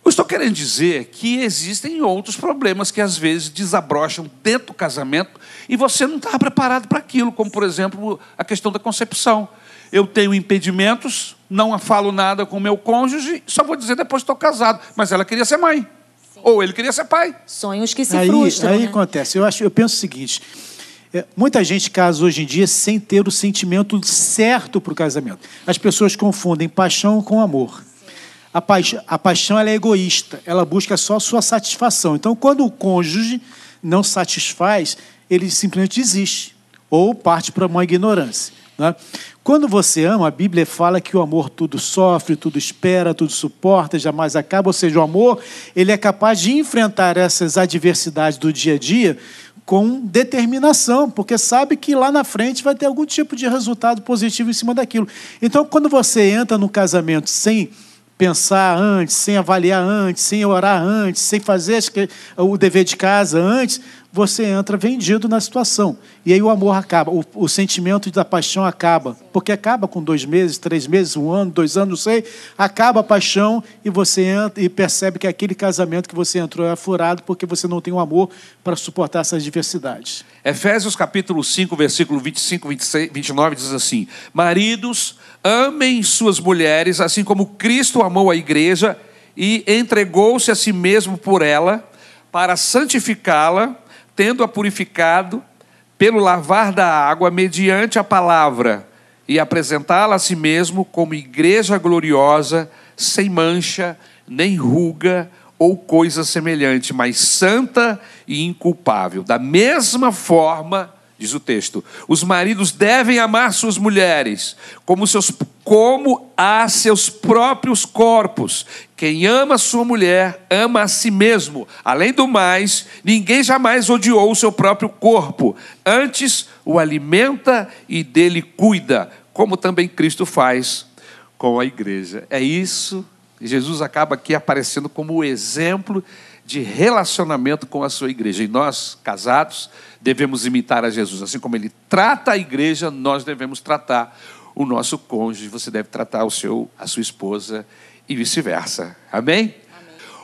Eu estou querendo dizer que existem outros problemas que às vezes desabrocham dentro do casamento e você não estava preparado para aquilo, como por exemplo a questão da concepção. Eu tenho impedimentos, não falo nada com o meu cônjuge, só vou dizer depois que estou casado. Mas ela queria ser mãe. Ou ele queria ser pai. Sonhos que se aí, frustram. aí né? acontece. Eu, acho, eu penso o seguinte: é, muita gente casa hoje em dia sem ter o sentimento certo para o casamento. As pessoas confundem paixão com amor. A, paix, a paixão ela é egoísta, ela busca só a sua satisfação. Então, quando o cônjuge não satisfaz, ele simplesmente desiste ou parte para uma ignorância. né? Quando você ama, a Bíblia fala que o amor tudo sofre, tudo espera, tudo suporta, jamais acaba. Ou seja, o amor ele é capaz de enfrentar essas adversidades do dia a dia com determinação, porque sabe que lá na frente vai ter algum tipo de resultado positivo em cima daquilo. Então, quando você entra no casamento sem pensar antes, sem avaliar antes, sem orar antes, sem fazer o dever de casa antes, você entra vendido na situação. E aí o amor acaba, o, o sentimento da paixão acaba. Porque acaba com dois meses, três meses, um ano, dois anos, não sei. Acaba a paixão e você entra e percebe que aquele casamento que você entrou é furado porque você não tem o amor para suportar essas diversidades. Efésios capítulo 5, versículo 25, 26, 29 diz assim: Maridos, amem suas mulheres, assim como Cristo amou a igreja e entregou-se a si mesmo por ela, para santificá-la, tendo-a purificado pelo lavar da água mediante a palavra, e apresentá-la a si mesmo como igreja gloriosa, sem mancha, nem ruga ou coisa semelhante, mas santa e inculpável. Da mesma forma, diz o texto, os maridos devem amar suas mulheres como, seus, como a seus próprios corpos. Quem ama sua mulher, ama a si mesmo. Além do mais, ninguém jamais odiou o seu próprio corpo. Antes, o alimenta e dele cuida, como também Cristo faz com a igreja. É isso. Jesus acaba aqui aparecendo como exemplo de relacionamento com a sua igreja. E nós, casados, devemos imitar a Jesus. Assim como ele trata a igreja, nós devemos tratar o nosso cônjuge. Você deve tratar o seu, a sua esposa e vice-versa. Amém?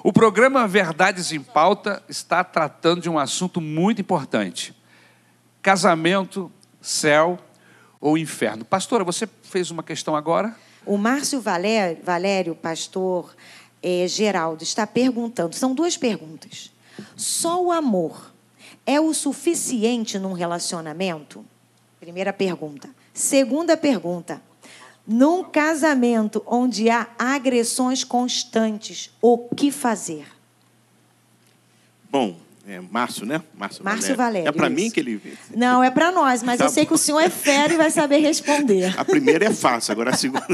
O programa Verdades em Pauta está tratando de um assunto muito importante. Casamento, céu ou inferno? Pastora, você fez uma questão agora? O Márcio Valério, Valério pastor eh, Geraldo, está perguntando: são duas perguntas. Só o amor é o suficiente num relacionamento? Primeira pergunta. Segunda pergunta. Num casamento onde há agressões constantes, o que fazer? Bom, é Márcio, né? Márcio, Márcio Valério, É para mim que ele. Não, é para nós, mas Tá eu sei que o senhor é fera e vai saber responder. A primeira é fácil, agora a segunda.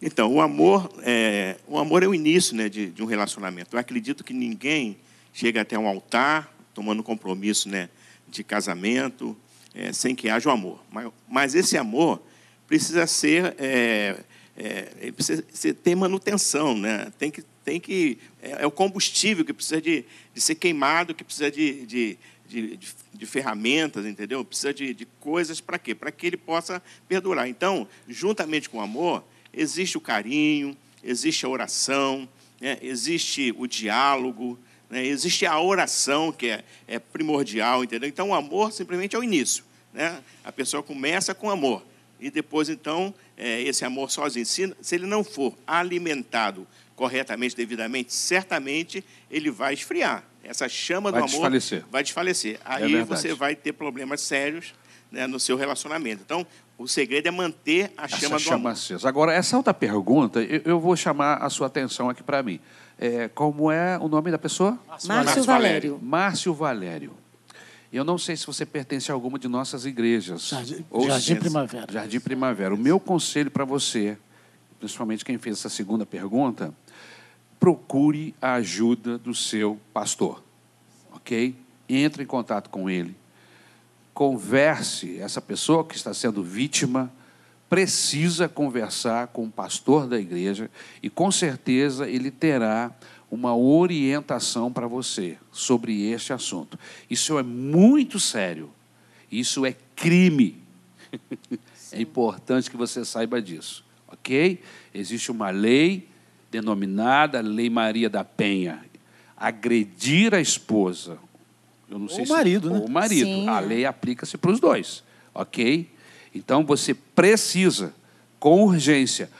Então, o amor é, o amor é o início né, de, de um relacionamento. Eu acredito que ninguém chega até um altar tomando compromisso né, de casamento é, sem que haja o amor. Mas, mas esse amor precisa ser. É, é, precisa ter manutenção, né? tem que, tem que, é, é o combustível que precisa de, de ser queimado, que precisa de, de, de, de- de ferramentas, entendeu? Precisa de, de coisas para quê? Para que ele possa perdurar. Então, juntamente com o amor, existe o carinho, existe a oração, né? existe o diálogo, né? existe a oração, que é, é primordial, entendeu? Então, o amor simplesmente é o início. Né? A pessoa começa com amor. E depois, então, é, esse amor sozinho. Se, se ele não for alimentado corretamente, devidamente, certamente ele vai esfriar. Essa chama Vai do amor desfalecer. vai desfalecer. Aí verdade. você vai ter problemas sérios né, no seu relacionamento. Então, o segredo é manter a chama essa do chama amor. acesa. Agora, essa outra pergunta, eu, eu vou chamar a sua atenção aqui para mim. É, como é o nome da pessoa? Márcio Valério. Márcio Valério. Eu não sei se você pertence a alguma de nossas igrejas. Jardim- Ou Jardim se- Primavera. Jardim Primavera. O meu conselho para você, principalmente quem fez essa segunda pergunta, procure a ajuda do seu pastor. Ok? Entre em contato com ele. Converse. Essa pessoa que está sendo vítima precisa conversar com o pastor da igreja e com certeza ele terá uma orientação para você sobre este assunto. Isso é muito sério. Isso é crime. É importante que você saiba disso, ok? Existe uma lei denominada Lei Maria da Penha. Agredir a esposa. Eu não sei o se- marido, né? Ou o marido. Sim. A lei aplica-se para os dois, ok? Então você precisa, com urgência,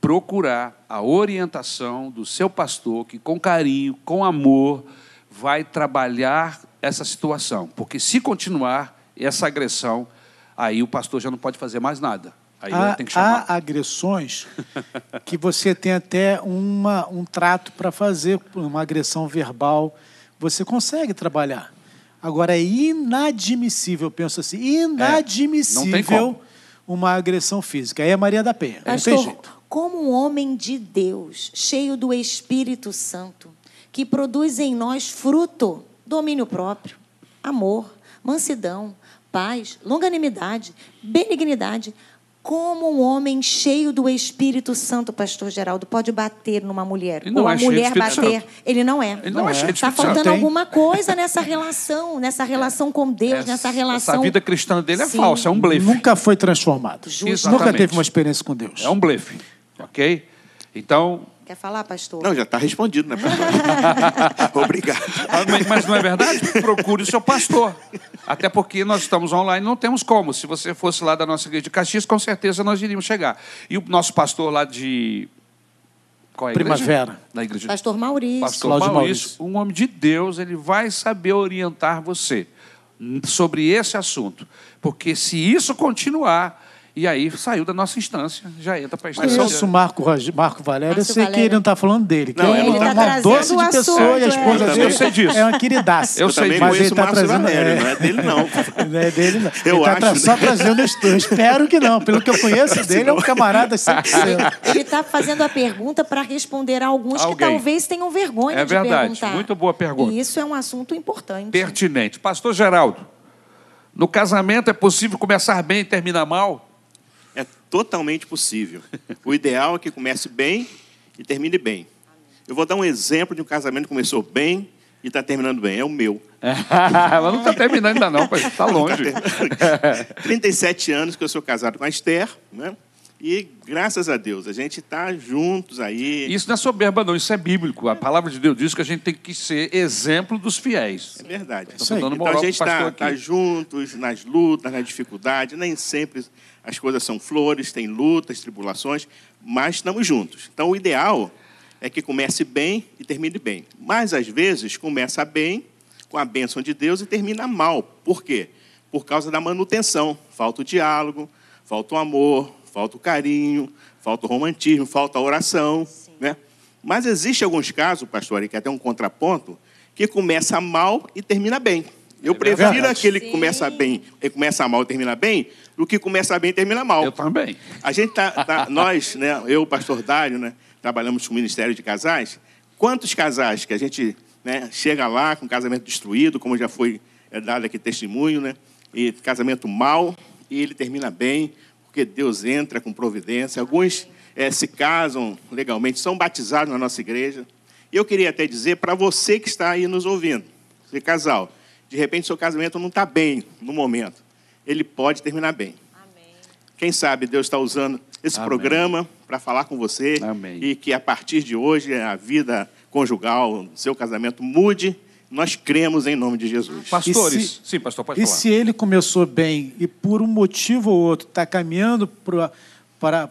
procurar a orientação do seu pastor, que com carinho, com amor, vai trabalhar essa situação. Porque se continuar essa agressão, aí o pastor já não pode fazer mais nada. Aí Há, tem que chamar. há agressões que você tem até uma, um trato para fazer, uma agressão verbal. Você consegue trabalhar. Agora, é inadmissível, eu penso assim, inadmissível como. uma agressão física. Aí é Maria da Penha. não tem Pastor, jeito. como um homem de Deus, cheio do Espírito Santo, que produz em nós fruto, domínio próprio, amor, mansidão, paz, longanimidade, benignidade, como um homem cheio do Espírito Santo, pastor Geraldo, pode bater numa mulher? Ele não Ou a é cheio do mulher bater? Santo. Ele não é. Ele não é cheio do Está Espírito Santo. faltando alguma coisa nessa relação, nessa relação com Deus, nessa relação. Essa vida cristã dele é Sim. falsa, é um blefe. Nunca foi transformado. Justo. Nunca teve uma experiência com Deus. É um blefe, ok? Então, Quer falar, pastor? Não, já está respondido, né, pastor? Obrigado. Ah, mas- Mas não é verdade? Procure o seu pastor. Até porque nós estamos online, não temos como. Se você fosse lá da nossa igreja de Caxias, com certeza nós iríamos chegar. E o nosso pastor lá de. Qual é? Primavera. Da igreja. Pastor Maurício. Pastor Cláudio Maurício, Maurício. um homem de Deus, ele vai saber orientar você sobre esse assunto. Porque se isso continuar, e aí saiu da nossa instância, já entra para a Mas instância. isso, Marco, Marco Valério, Márcio eu sei que Valério. ele não está falando dele. que Não, ele ele é tá uma trazendo doce o de pessoa e a é. esposa Eu dele sei disso. é uma queridaça. Eu Eu sei disso. Mas ele o tá Márcio trazendo- Valério, é. não é dele, não. Não é dele, não. Eu ele tá acho, né? só trazendo. Eu espero que não. Pelo que eu conheço dele, é um camarada 100%. Ele está fazendo a pergunta para responder a alguns que Alguém. talvez tenham vergonha É de verdade. perguntar. Muito boa pergunta. E isso é um assunto importante. pertinente. Pastor Geraldo, no casamento é possível começar bem e terminar mal? Totalmente possível. O ideal é que comece bem e termine bem. Eu vou dar um exemplo de um casamento que começou bem e está terminando bem. É o meu. Mas não está terminando ainda não, está longe. 37 anos que eu sou casado com a Esther, né? E graças a Deus, a gente está juntos aí. Isso não é soberba, não, isso é bíblico. A palavra de Deus diz que a gente tem que ser exemplo dos fiéis. É verdade. Então moral a gente está aqui. juntos nas lutas, nas dificuldades. Nem sempre as coisas são flores, tem lutas, tribulações, mas estamos juntos. Então o ideal é que comece bem e termine bem. Mas às vezes começa bem, com a bênção de Deus, e termina mal. Por quê? Por causa da manutenção. Falta o diálogo, falta o amor, falta o carinho, falta o romantismo, falta a oração. Né? Mas existe alguns casos, pastor, que é até um contraponto, que começa mal e termina bem. Eu É prefiro aquele que começa bem e começa mal e termina bem, do que começa bem termina mal. Eu também. A gente tá, tá- nós, né, eu, o pastor Dário, né, trabalhamos com o Ministério de Casais. Quantos casais que a gente né, chega lá com casamento destruído, como já foi é, dado aqui testemunho, né, e casamento mal, e ele termina bem, porque Deus entra com providência. Alguns eh, se casam legalmente, são batizados na nossa igreja. E eu queria até dizer para você que está aí nos ouvindo, você casal, de repente seu casamento não está bem no momento, ele pode terminar bem. Quem sabe Deus está usando esse Amém. programa para falar com você Amém. e que a partir de hoje a vida conjugal, seu casamento mude. Nós cremos em nome de Jesus. Pastores. E se- Sim, pastor, pode E falar. se ele começou bem e por um motivo ou outro está caminhando para para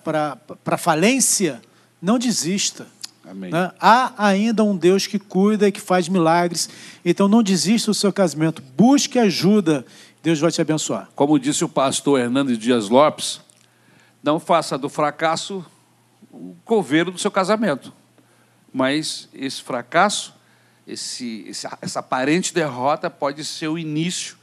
para falência, não desista. Amém. né? Há ainda um Deus que cuida e que faz milagres. Então não desista do seu casamento. Busque ajuda. Deus vai te abençoar. Como disse o pastor Hernando Dias Lopes, não faça do fracasso o coveiro do seu casamento. Mas esse fracasso, esse, essa aparente derrota pode ser o início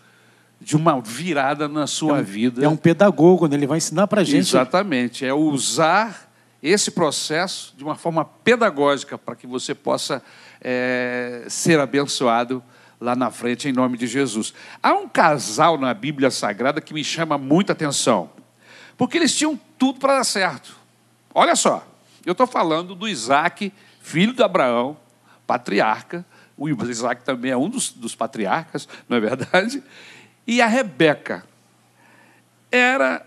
de uma virada na sua vida. É um pedagogo, né? ele vai ensinar para a gente. Exatamente. É usar esse processo de uma forma pedagógica para que você possa é, ser abençoado lá na frente, em nome de Jesus. Há um casal na Bíblia Sagrada que me chama muita atenção, porque eles tinham tudo para dar certo. Olha só, eu estou falando do Isaac, filho de Abraão, patriarca. O Isaac também é um dos, dos patriarcas, não é verdade? E a Rebeca era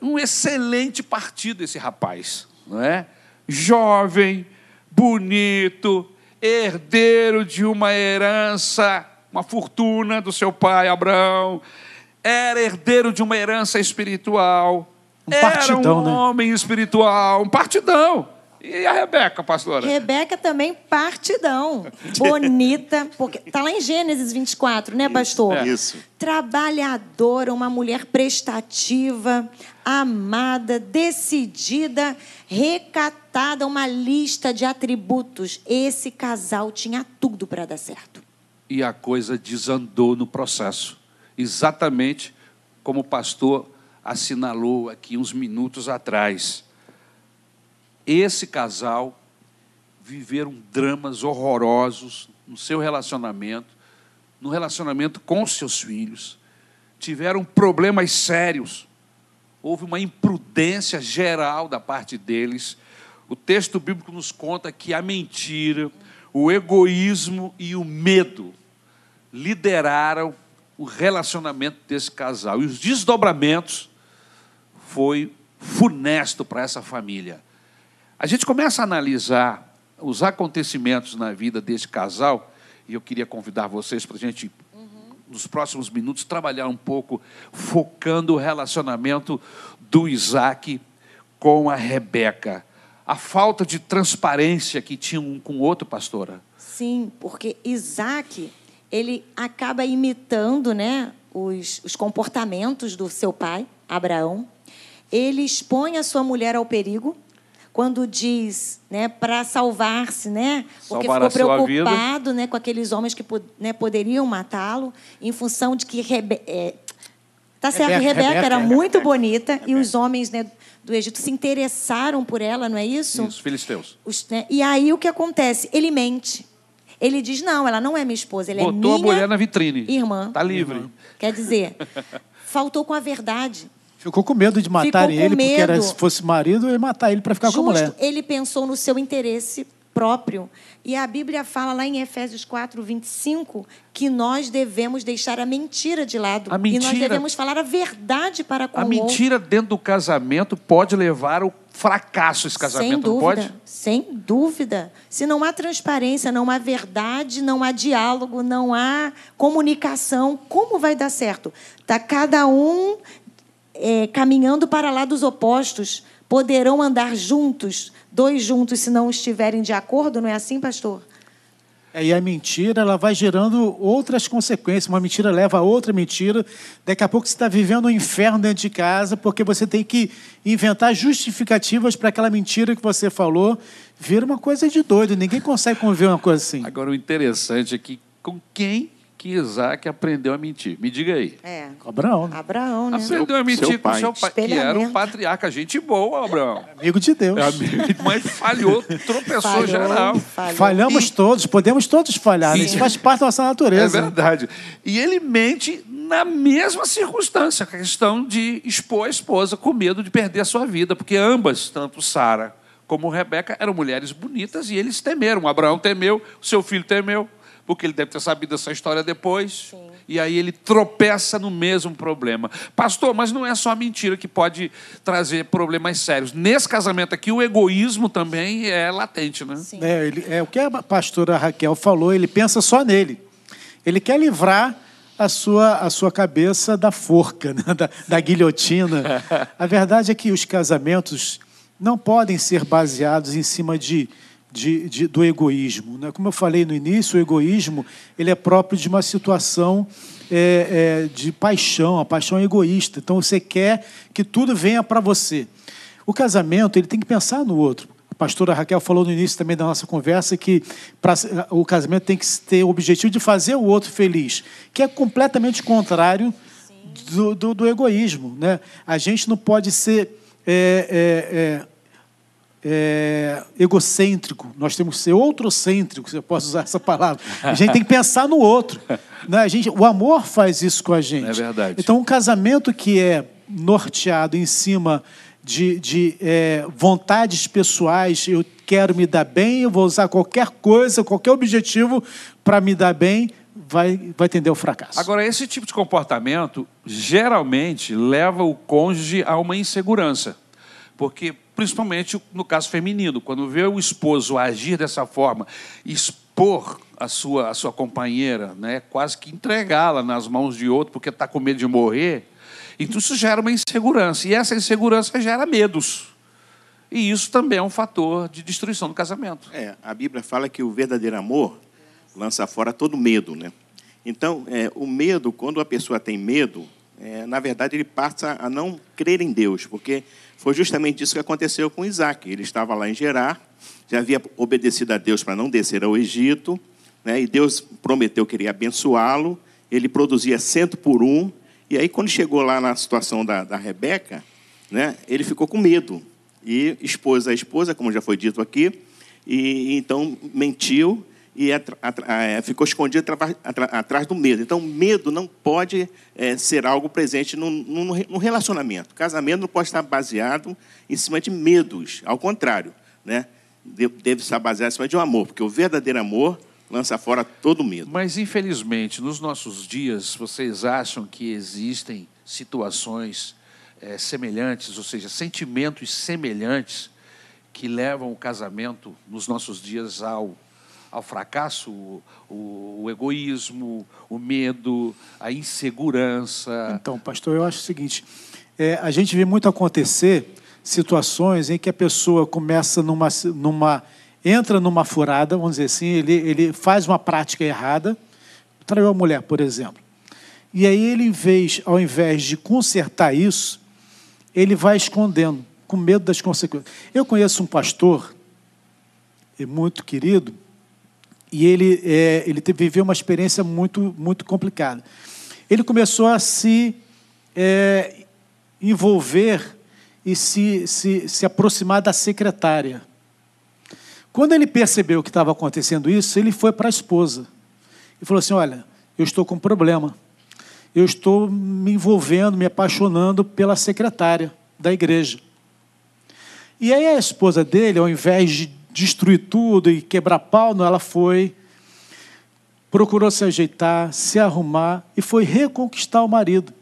um excelente partido esse rapaz, não é? Jovem, bonito, herdeiro de uma herança, uma fortuna do seu pai Abraão, era herdeiro de uma herança espiritual, Um era partidão, um né? homem espiritual, um partidão. E a Rebeca, pastora? Rebeca também partidão. Bonita, porque tá lá em Gênesis 24, né, pastor? É. Isso. Trabalhadora, uma mulher prestativa, amada, decidida, recatada, uma lista de atributos. Esse casal tinha tudo para dar certo. e a coisa desandou no processo. Exatamente como o pastor assinalou aqui uns minutos atrás. Esse casal viveram dramas horrorosos no seu relacionamento, no relacionamento com seus filhos, tiveram problemas sérios, houve uma imprudência geral da parte deles. O texto bíblico nos conta que a mentira, o egoísmo e o medo lideraram o relacionamento desse casal. E os desdobramentos foi funesto para essa família. A gente começa a analisar os acontecimentos na vida desse casal, e eu queria convidar vocês para a gente, nos próximos minutos, trabalhar um pouco, focando o relacionamento do Isaac com a Rebeca. A falta de transparência que tinha um com o outro, pastora. Sim, porque Isaac, ele acaba imitando né, os, os comportamentos do seu pai, Abraão. Ele expõe a sua mulher ao perigo quando diz, né, para salvar-se, né, porque Salvar a ficou preocupado, né, com aqueles homens que né, poderiam matá-lo, em função de que Rebe é, tá certo, Rebeca, Rebeca, Rebeca, era é. muito bonita e os homens, né, do Egito se interessaram por ela, não é isso? Isso, filisteus. Os- né, E aí o que acontece? Ele mente. Ele diz: não, ela não é minha esposa, ela Botou é a minha mulher na vitrine. irmã. Está livre. Quer dizer, faltou com a verdade. Ficou com medo de matarem com ele, porque era, se fosse marido, ele matar ele para ficar com a Justo, mulher. ele pensou no seu interesse próprio. E a Bíblia fala lá em Efésios 4, 25, que nós devemos deixar a mentira de lado. A mentira- E nós devemos falar a verdade para com A o outro. mentira dentro do casamento pode levar ao fracasso esse casamento, Sem não dúvida, pode? sem dúvida. Se não há transparência, não há verdade, não há diálogo, não há comunicação, como vai dar certo? Está cada um é, caminhando para lá dos opostos. Poderão andar juntos, dois juntos, se não estiverem de acordo, não é assim, pastor? É, E a mentira ela vai gerando outras consequências. Uma mentira leva a outra mentira. Daqui a pouco você está vivendo um inferno dentro de casa, porque você tem que inventar justificativas para aquela mentira que você falou. Vira uma coisa de doido. Ninguém consegue conviver uma coisa assim. Agora, o interessante é que com quem que Isaac aprendeu a mentir? Me diga aí. É. Abraão, né? Abraão, né? Aprendeu a mentir seu com pai. seu pai, que era um patriarca, gente boa, Abraão. amigo de Deus. É amigo, Mas falhou, tropeçou Falhou, geral. falhou. Falhamos E- todos, podemos todos falhar. né? Isso faz parte da nossa É natureza. verdade. E ele mente na mesma circunstância, a questão de expor a esposa com medo de perder a sua vida, porque ambas, tanto Sara como Rebeca, eram mulheres bonitas e eles temeram. Abraão temeu, o seu filho temeu, porque ele deve ter sabido essa história depois. E aí ele tropeça no mesmo problema. Pastor, mas não é só a mentira que pode trazer problemas sérios. Nesse casamento aqui, o egoísmo também é latente, né? É, ele- é o que a pastora Raquel falou, ele pensa só nele. Ele quer livrar a sua, a sua cabeça da forca, né? da, da guilhotina. A verdade é que os casamentos não podem ser baseados em cima de, de, de- do egoísmo. Né? Como eu falei no início, o egoísmo ele é próprio de uma situação é, é, de paixão, a paixão é egoísta. Então você quer que tudo venha para você. O casamento ele tem que pensar no outro. A pastora Raquel falou no início também da nossa conversa que pra, o casamento tem que ter o objetivo de fazer o outro feliz, que é completamente contrário do, do- do egoísmo. Né? A gente não pode ser é, é, egocêntrico, nós temos que ser outrocêntrico, se eu posso usar essa palavra. A gente tem que pensar no outro. Né? A gente, o amor faz isso com a gente. É verdade. Então, um casamento que é norteado em cima de, de é, vontades pessoais, eu quero me dar bem, eu vou usar qualquer coisa, qualquer objetivo para me dar bem, vai, vai tender ao fracasso. Agora, esse tipo de comportamento geralmente leva o cônjuge a uma insegurança. Porque, principalmente no caso feminino, quando vê o esposo agir dessa forma, expor a sua, a sua companheira, né, quase que entregá-la nas mãos de outro porque está com medo de morrer, então isso gera uma insegurança. E essa insegurança gera medos. E isso também é um fator de destruição do casamento. É, a Bíblia fala que o verdadeiro amor lança fora todo medo, né? Então, é, o medo, quando a pessoa tem medo, é, na verdade ele passa a não crer em Deus, porque foi justamente isso que aconteceu com Isaac. Ele estava lá em Gerar, já havia obedecido a Deus para não descer ao Egito, né? E Deus prometeu que iria abençoá-lo. Ele produzia cento por um, e aí quando chegou lá na situação da, da Rebeca, né? Ele ficou com medo e expôs a esposa, como já foi dito aqui, e então mentiu e atra- eh, ficou escondido atrás do medo. Então, medo não pode eh, ser algo presente no, no, no relacionamento. Casamento não pode estar baseado em cima de medos. Ao contrário, né? De- deve estar baseado em cima de um amor, porque o verdadeiro amor lança fora todo medo. Mas, infelizmente, nos nossos dias, vocês acham que existem situações eh, semelhantes, ou seja, sentimentos semelhantes que levam o casamento nos nossos dias ao, ao fracasso? O, o- egoísmo, o medo, a insegurança. Então, pastor, eu acho o seguinte: é, a gente vê muito acontecer situações em que a pessoa começa numa, numa entra numa furada, vamos dizer assim, ele, ele faz uma prática errada, traiu a mulher, por exemplo. E aí ele, em vez, ao invés de consertar isso, ele vai escondendo, com medo das consequências. Eu conheço um pastor, é muito querido, e ele, é, ele teve, viveu uma experiência muito, muito complicada. Ele começou a se é, envolver e se, se, se aproximar da secretária. Quando ele percebeu que estava acontecendo isso, ele foi para a esposa e falou assim: Olha, eu estou com um problema. Eu estou me envolvendo, me apaixonando pela secretária da igreja. E aí a esposa dele, ao invés de destruir tudo e quebrar pau, não, ela foi, procurou se ajeitar, se arrumar e foi reconquistar o marido.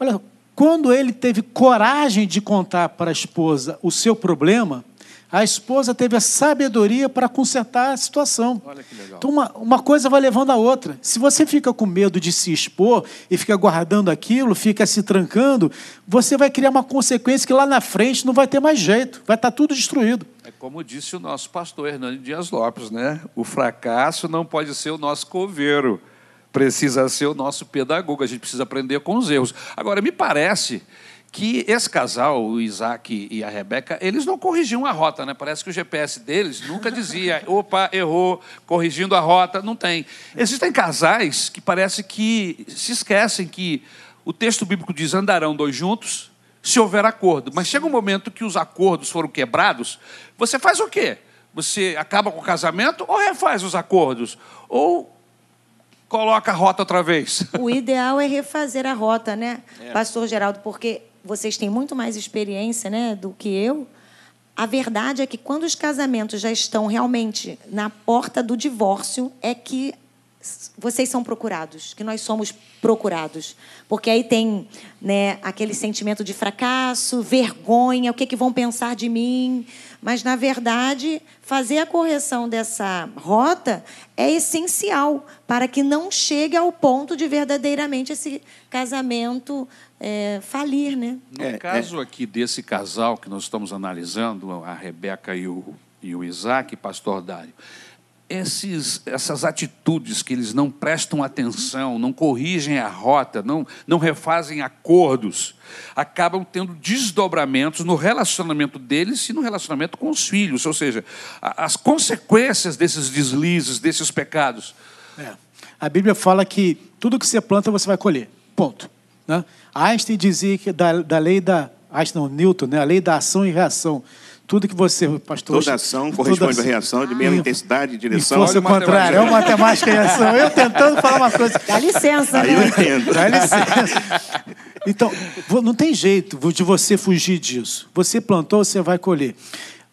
Olha, quando ele teve coragem de contar para a esposa o seu problema, a esposa teve a sabedoria para consertar a situação. Olha que legal. Então, uma, uma coisa vai levando a outra. Se você fica com medo de se expor e fica guardando aquilo, fica se trancando, você vai criar uma consequência que lá na frente não vai ter mais jeito, vai estar tudo destruído. É como disse o nosso pastor Hernani Dias Lopes, né? O fracasso não pode ser o nosso coveiro, precisa ser o nosso pedagogo. A gente precisa aprender com os erros. Agora, me parece que esse casal, o Isaac e a Rebeca, eles não corrigiam a rota, né? Parece que o GPS deles nunca dizia, opa, errou, corrigindo a rota, não tem. Existem casais que parece que se esquecem que o texto bíblico diz andarão dois juntos se houver acordo. Mas chega um momento que os acordos foram quebrados, você faz o quê? Você acaba com o casamento ou refaz os acordos? Ou coloca a rota outra vez? O ideal é refazer a rota, né, Pastor Geraldo? Porque vocês têm muito mais experiência né, do que eu. A verdade é que quando os casamentos já estão realmente na porta do divórcio, é que vocês são procurados, que nós somos procurados. Porque aí tem né, aquele sentimento de fracasso, vergonha, o que, que vão pensar de mim. Mas, na verdade, fazer a correção dessa rota é essencial para que não chegue ao ponto de verdadeiramente esse casamento é, falir, né? No É, caso aqui desse casal que nós estamos analisando, a Rebeca e o, e o Isaac, pastor Dário, esses, essas atitudes que eles não prestam atenção, não corrigem a rota, não, não refazem acordos, acabam tendo desdobramentos no relacionamento deles e no relacionamento com os filhos. Ou seja, a- as consequências desses deslizes, desses pecados. É. A Bíblia fala que tudo que você planta você vai colher. Ponto. Né? Einstein dizia que da, da lei da Einstein não, Newton, né? a lei da ação e reação. Tudo que você, pastor. Toda ação corresponde toda à reação de mesma Em- intensidade e direção. força Olha o contrária. É o matemática e reação. Eu tentando falar uma coisa. Dá licença, Aí eu né? entendo. Dá licença. Então, não tem jeito de você fugir disso. Você plantou, você vai colher.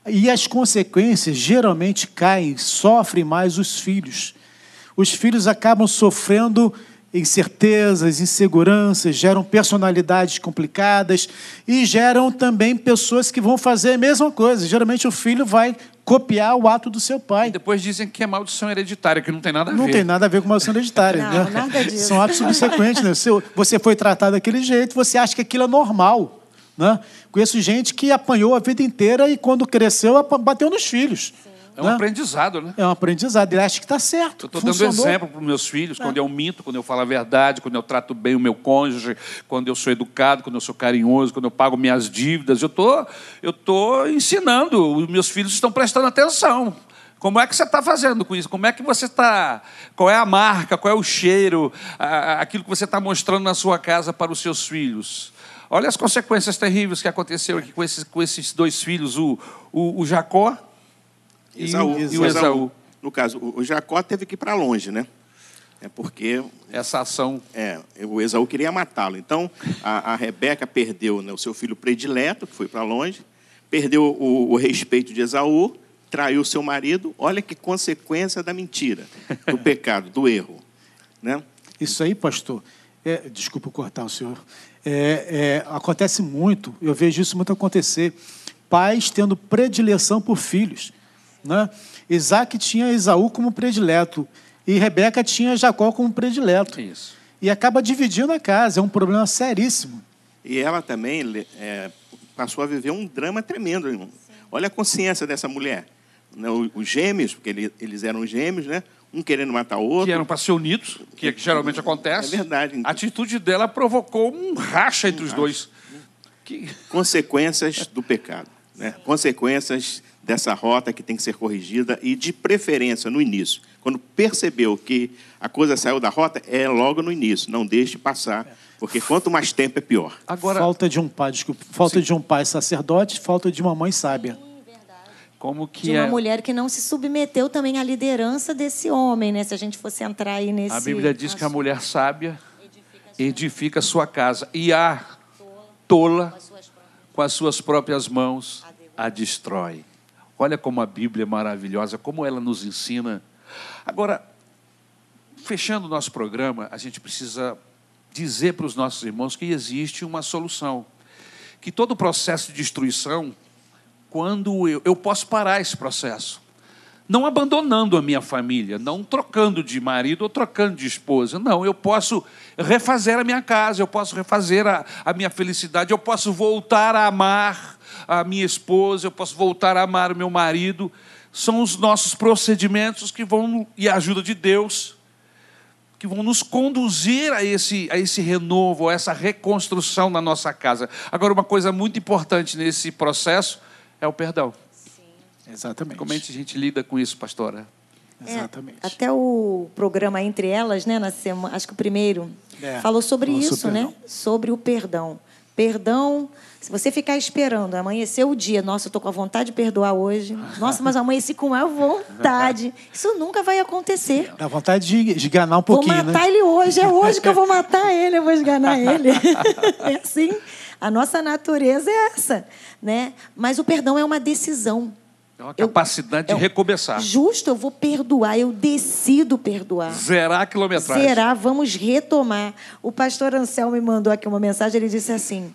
E as consequências geralmente caem, sofrem mais os filhos. Os filhos acabam sofrendo incertezas, inseguranças, geram personalidades complicadas e geram também pessoas que vão fazer a mesma coisa. Geralmente o filho vai copiar o ato do seu pai. E depois dizem que é maldição hereditária, que não tem nada a Não ver. tem nada a ver com maldição hereditária. Não, né? nada disso. São atos subsequentes. Né? Você, você foi tratado daquele jeito, você acha que aquilo é normal. Né? Conheço gente que apanhou a vida inteira e, quando cresceu, bateu nos filhos. É um né? aprendizado, né? É um aprendizado. Ele acha que está certo. Estou dando exemplo para os meus filhos, quando eu minto, quando eu falo a verdade, quando eu trato bem o meu cônjuge, quando eu sou educado, quando eu sou carinhoso, quando eu pago minhas dívidas. Eu tô, eu tô ensinando, os meus filhos estão prestando atenção. Como é que você está fazendo com isso? Como é que você está. Qual é a marca, qual é o cheiro, a- aquilo que você está mostrando na sua casa para os seus filhos? Olha as consequências terríveis que aconteceram aqui com esses, com esses dois filhos, o, o, o Jacó Esaú, e o Esaú. No caso, o o Jacó teve que ir para longe, né? É porque Essa ação é, o Esaú queria matá-lo. Então, a, a Rebeca perdeu né, o seu filho predileto, que foi para longe, perdeu o, o respeito de Esaú, traiu seu marido. Olha que consequência da mentira, do pecado, do erro. Né? Isso aí, pastor, é, desculpa cortar o senhor, é, é, acontece muito, eu vejo isso muito acontecer. Pais tendo predileção por filhos. Né? Isaac tinha Esaú como predileto e Rebeca tinha Jacó como predileto. Isso. E acaba dividindo a casa, é um problema seríssimo. E ela também é, passou a viver um drama tremendo, irmão. Olha a consciência dessa mulher. Né, Os gêmeos, porque ele- eles eram gêmeos, né? um querendo matar o outro. que eram para ser unidos, que é que geralmente acontece. É verdade. A atitude dela provocou um racha entre os dois. Que... consequências do pecado, né? consequências dessa rota que tem que ser corrigida e, de preferência, no início. Quando percebeu que a coisa saiu da rota, é logo no início, não deixe passar, porque quanto mais tempo é pior. Agora, Falta de um pai, desculpa, falta de um pai sacerdote, falta de uma mãe sábia. como que De uma é... mulher que não se submeteu também à liderança desse homem, né? Se a gente fosse entrar aí nesse. A Bíblia diz que a mulher sábia edifica a sua casa e a tola, com as suas próprias mãos, a destrói. Olha como a Bíblia é maravilhosa, como ela nos ensina. Agora, fechando o nosso programa, a gente precisa dizer para os nossos irmãos que existe uma solução. Que todo o processo de destruição, quando eu, eu posso parar esse processo, não abandonando a minha família, não trocando de marido ou trocando de esposa. Não, eu posso refazer a minha casa, eu posso refazer a, a minha felicidade, eu posso voltar a amar a minha esposa, eu posso voltar a amar o meu marido. São os nossos procedimentos que vão, e a ajuda de Deus, que vão nos conduzir a esse, a esse renovo, a essa reconstrução na nossa casa. Agora, uma coisa muito importante nesse processo é o perdão. Exatamente. Como é que a gente lida com isso, pastora? Exatamente. É, até o programa Entre Elas, né, na semana, acho que o primeiro, É, falou sobre isso, sobre né? Sobre o perdão. Perdão, se você ficar esperando amanhecer o dia, nossa, eu estou com a vontade de perdoar hoje. Nossa, mas eu amanheci com a vontade. Isso nunca vai acontecer. Dá vontade de esganar um Vou pouquinho, matar né? ele hoje, é hoje que eu vou matar ele, eu vou esganar ele. É assim, a nossa natureza é essa, né? Mas o perdão é uma decisão. É uma Eu- capacidade de eu- recomeçar. Justo, eu vou perdoar, eu decido perdoar. Zerar a quilometragem. Zerar, vamos retomar. O pastor Anselmo me mandou aqui uma mensagem, ele disse assim: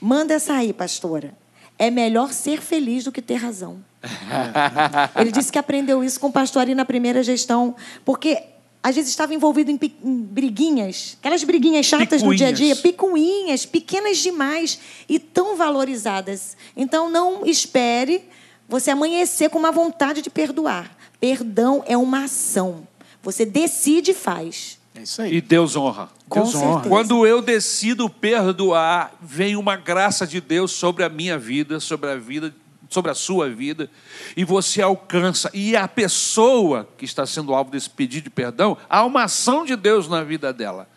manda essa aí, pastora. É melhor ser feliz do que ter razão. Ele disse que aprendeu isso com o pastor Ari na primeira gestão, porque às vezes estava envolvido em, em briguinhas, aquelas briguinhas chatas do dia a dia, picuinhas, pequenas demais e tão valorizadas. Então não espere você amanhecer com uma vontade de perdoar. Perdão é uma ação. Você decide e faz. É isso aí. E Deus honra. Com Deus honra. certeza. Quando eu decido perdoar, vem uma graça de Deus sobre a minha vida, sobre a vida, sobre a sua vida, e você alcança. E a pessoa que está sendo alvo desse pedido de perdão, há uma ação de Deus na vida dela.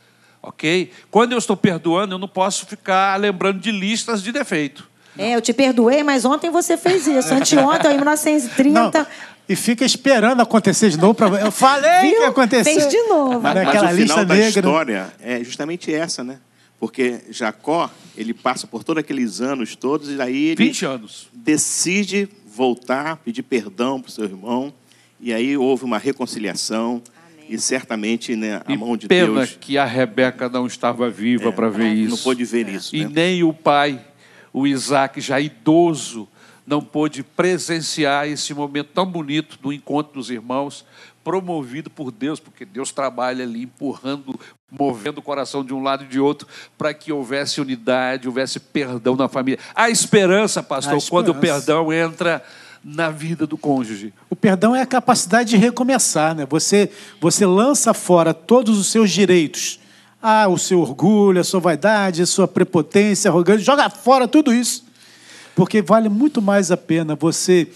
OK? Quando eu estou perdoando, eu não posso ficar lembrando de listas de defeito. É, eu te perdoei, mas ontem você fez isso. Anteontem, em 1930. Não, e fica esperando acontecer de novo. Pra... Eu falei Viu? que ia acontecer. Fez de novo. Mas, mas Naquela o lista final da negra. história é justamente essa, né? Porque Jacó, ele passa por todos aqueles anos todos, e aí ele 20 anos. decide voltar, pedir perdão para o seu irmão, e aí houve uma reconciliação, e certamente né, a E mão de pena Deus que a Rebeca não estava viva para ver isso. não pôde ver isso. E né? nem o pai, o Isaac, já idoso, não pôde presenciar esse momento tão bonito do encontro dos irmãos, promovido por Deus, porque Deus trabalha ali empurrando, movendo o coração de um lado e de outro, para que houvesse unidade, houvesse perdão na família. A esperança, pastor, A quando o esperança. perdão entra na vida do cônjuge. O perdão é a capacidade de recomeçar, né? Você, você lança fora todos os seus direitos. Ah, o seu orgulho, a sua vaidade, a sua prepotência, arrogância, joga fora tudo isso. Porque vale muito mais a pena você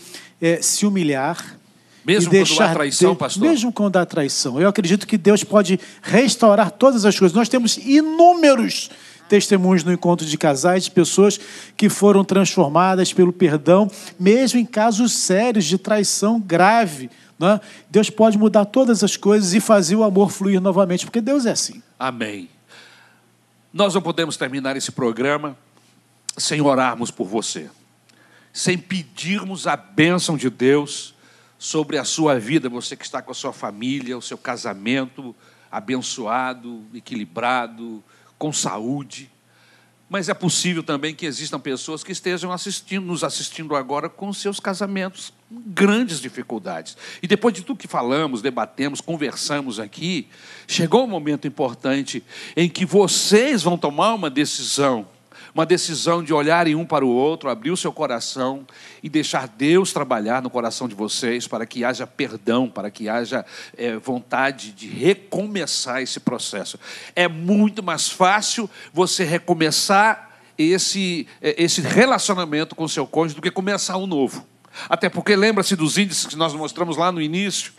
eh, se humilhar. Mesmo quando há traição, Deus- pastor? Mesmo quando há traição. Eu acredito que Deus pode restaurar todas as coisas. Nós temos inúmeros testemunhos no encontro de casais, de pessoas que foram transformadas pelo perdão, mesmo em casos sérios de traição grave. Né? Deus pode mudar todas as coisas e fazer o amor fluir novamente, porque Deus é assim. Amém. Nós não podemos terminar esse programa sem orarmos por você, sem pedirmos a bênção de Deus sobre a sua vida, você que está com a sua família, o seu casamento abençoado, equilibrado, com saúde. Mas é possível também que existam pessoas que estejam assistindo, nos assistindo agora com seus casamentos com grandes dificuldades. E depois de tudo que falamos, debatemos, conversamos aqui, chegou um momento importante em que vocês vão tomar uma decisão, uma decisão de olharem um para o outro, abrir o seu coração e deixar Deus trabalhar no coração de vocês para que haja perdão, para que haja eh, vontade de recomeçar esse processo. É muito mais fácil você recomeçar esse, eh, esse relacionamento com o seu cônjuge do que começar um novo. Até porque lembra-se dos índices que nós mostramos lá no início: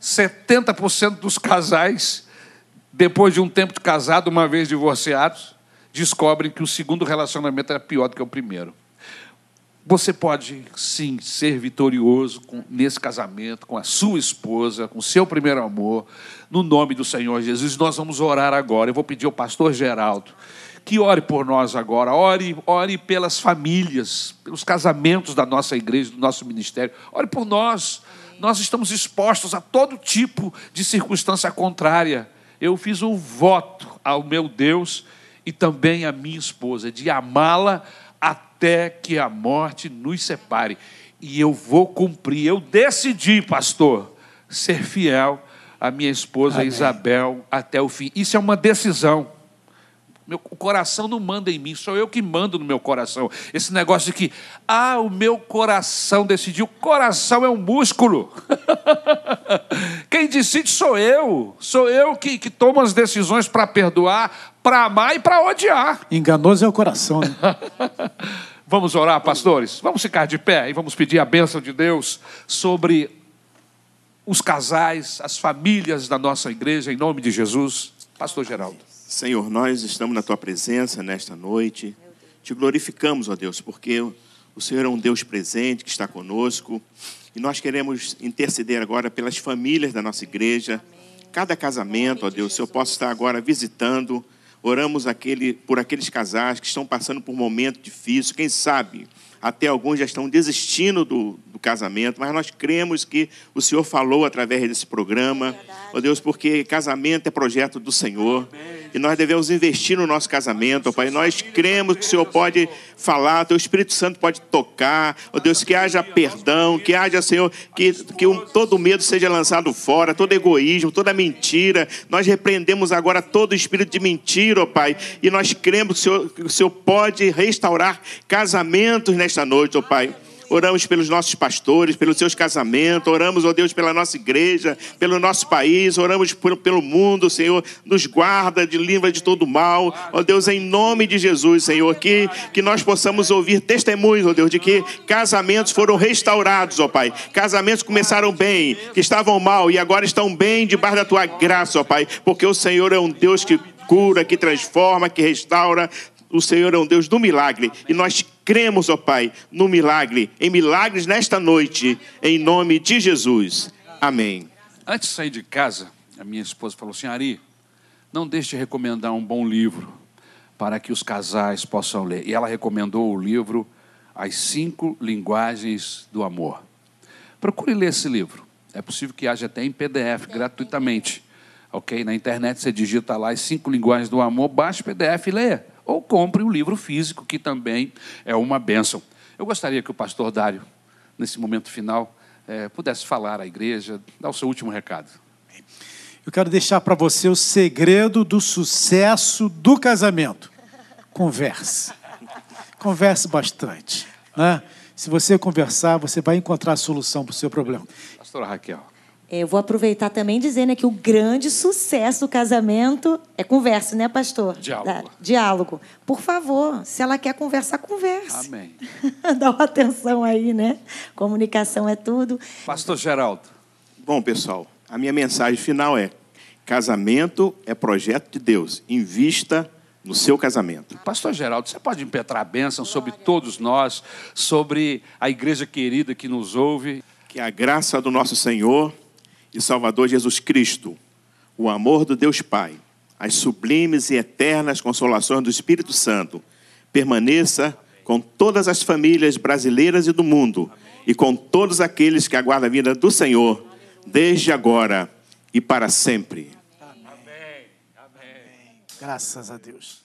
70% dos casais, depois de um tempo de casado, uma vez divorciados, descobrem que o segundo relacionamento era pior do que o primeiro. Você pode, sim, ser vitorioso nesse casamento, com a sua esposa, com o seu primeiro amor, no nome do Senhor Jesus. Nós vamos orar agora. Eu vou pedir ao pastor Geraldo que ore por nós agora, ore, ore pelas famílias, pelos casamentos da nossa igreja, do nosso ministério, ore por nós. Nós estamos expostos a todo tipo de circunstância contrária. Eu fiz um voto ao meu Deus e também à minha esposa de amá-la até que a morte nos separe. E eu vou cumprir. Eu decidi, pastor, ser fiel à minha esposa Amém. Isabel até o fim. Isso é uma decisão. Meu, o coração não manda em mim, sou eu que mando no meu coração. Esse negócio de que, ah, o meu coração decidiu. O coração é um músculo. Quem decide sou eu. Sou eu que, que tomo as decisões para perdoar, para amar e para odiar. Enganoso é o coração. Né? vamos orar, pastores? Vamos ficar de pé e vamos pedir a bênção de Deus sobre os casais, as famílias da nossa igreja, em nome de Jesus. Pastor Geraldo. Senhor, nós estamos na tua presença nesta noite. Te glorificamos, ó Deus, porque o Senhor é um Deus presente que está conosco. E nós queremos interceder agora pelas famílias da nossa igreja. Cada casamento, ó Deus, o Senhor possa estar agora visitando. Oramos aquele, por aqueles casais que estão passando por um momento difícil. Quem sabe até alguns já estão desistindo do, do casamento, mas nós cremos que o Senhor falou através desse programa, ó Deus, porque casamento é projeto do Senhor. E nós devemos investir no nosso casamento, ó Pai. Nós cremos que o Senhor pode falar, o Espírito Santo pode tocar, ó Deus, que haja perdão, que haja, Senhor, que, que um, todo medo seja lançado fora, todo egoísmo, toda mentira. Nós repreendemos agora todo espírito de mentira, ó Pai. E nós cremos que o Senhor, que o Senhor pode restaurar casamentos nesta noite, ó Pai. Oramos pelos nossos pastores, pelos seus casamentos, oramos, ó Deus, pela nossa igreja, pelo nosso país, oramos pelo, pelo mundo, Senhor. Nos guarda de livra de todo mal, ó Deus, em nome de Jesus, Senhor, que, que nós possamos ouvir testemunhos, ó Deus, de que casamentos foram restaurados, ó Pai. Casamentos começaram bem, que estavam mal e agora estão bem debaixo da tua graça, ó Pai, porque o Senhor é um Deus que cura, que transforma, que restaura. O Senhor é um Deus do milagre e nós cremos, ó Pai, no milagre, em milagres nesta noite, em nome de Jesus. Amém. Antes de sair de casa, a minha esposa falou assim: Ari, não deixe de recomendar um bom livro para que os casais possam ler. E ela recomendou o livro As Cinco Linguagens do Amor. Procure ler esse livro. É possível que haja até em PDF, gratuitamente. Ok? Na internet você digita lá as cinco linguagens do amor, baixa o PDF e leia ou compre o um livro físico, que também é uma bênção. Eu gostaria que o pastor Dário, nesse momento final, é, pudesse falar à igreja, dar o seu último recado. Eu quero deixar para você o segredo do sucesso do casamento. Converse. Converse bastante. Né? Se você conversar, você vai encontrar a solução para o seu problema. Pastora Raquel. Eu vou aproveitar também dizendo né, que o grande sucesso do casamento é conversa, né, pastor? Diálogo. diálogo. Por favor, se ela quer conversar, converse. Amém. Dá uma atenção aí, né? Comunicação é tudo. Pastor Geraldo. Bom, pessoal, a minha mensagem final é: casamento é projeto de Deus. Invista no seu casamento. Pastor Geraldo, você pode impetrar a bênção sobre todos nós, sobre a igreja querida que nos ouve. Que a graça do nosso Senhor e Salvador Jesus Cristo, o amor do Deus Pai, as sublimes e eternas consolações do Espírito Santo, permaneça com todas as famílias brasileiras e do mundo e com todos aqueles que aguardam a vida do Senhor, desde agora e para sempre. Amém. Amém. Graças a Deus.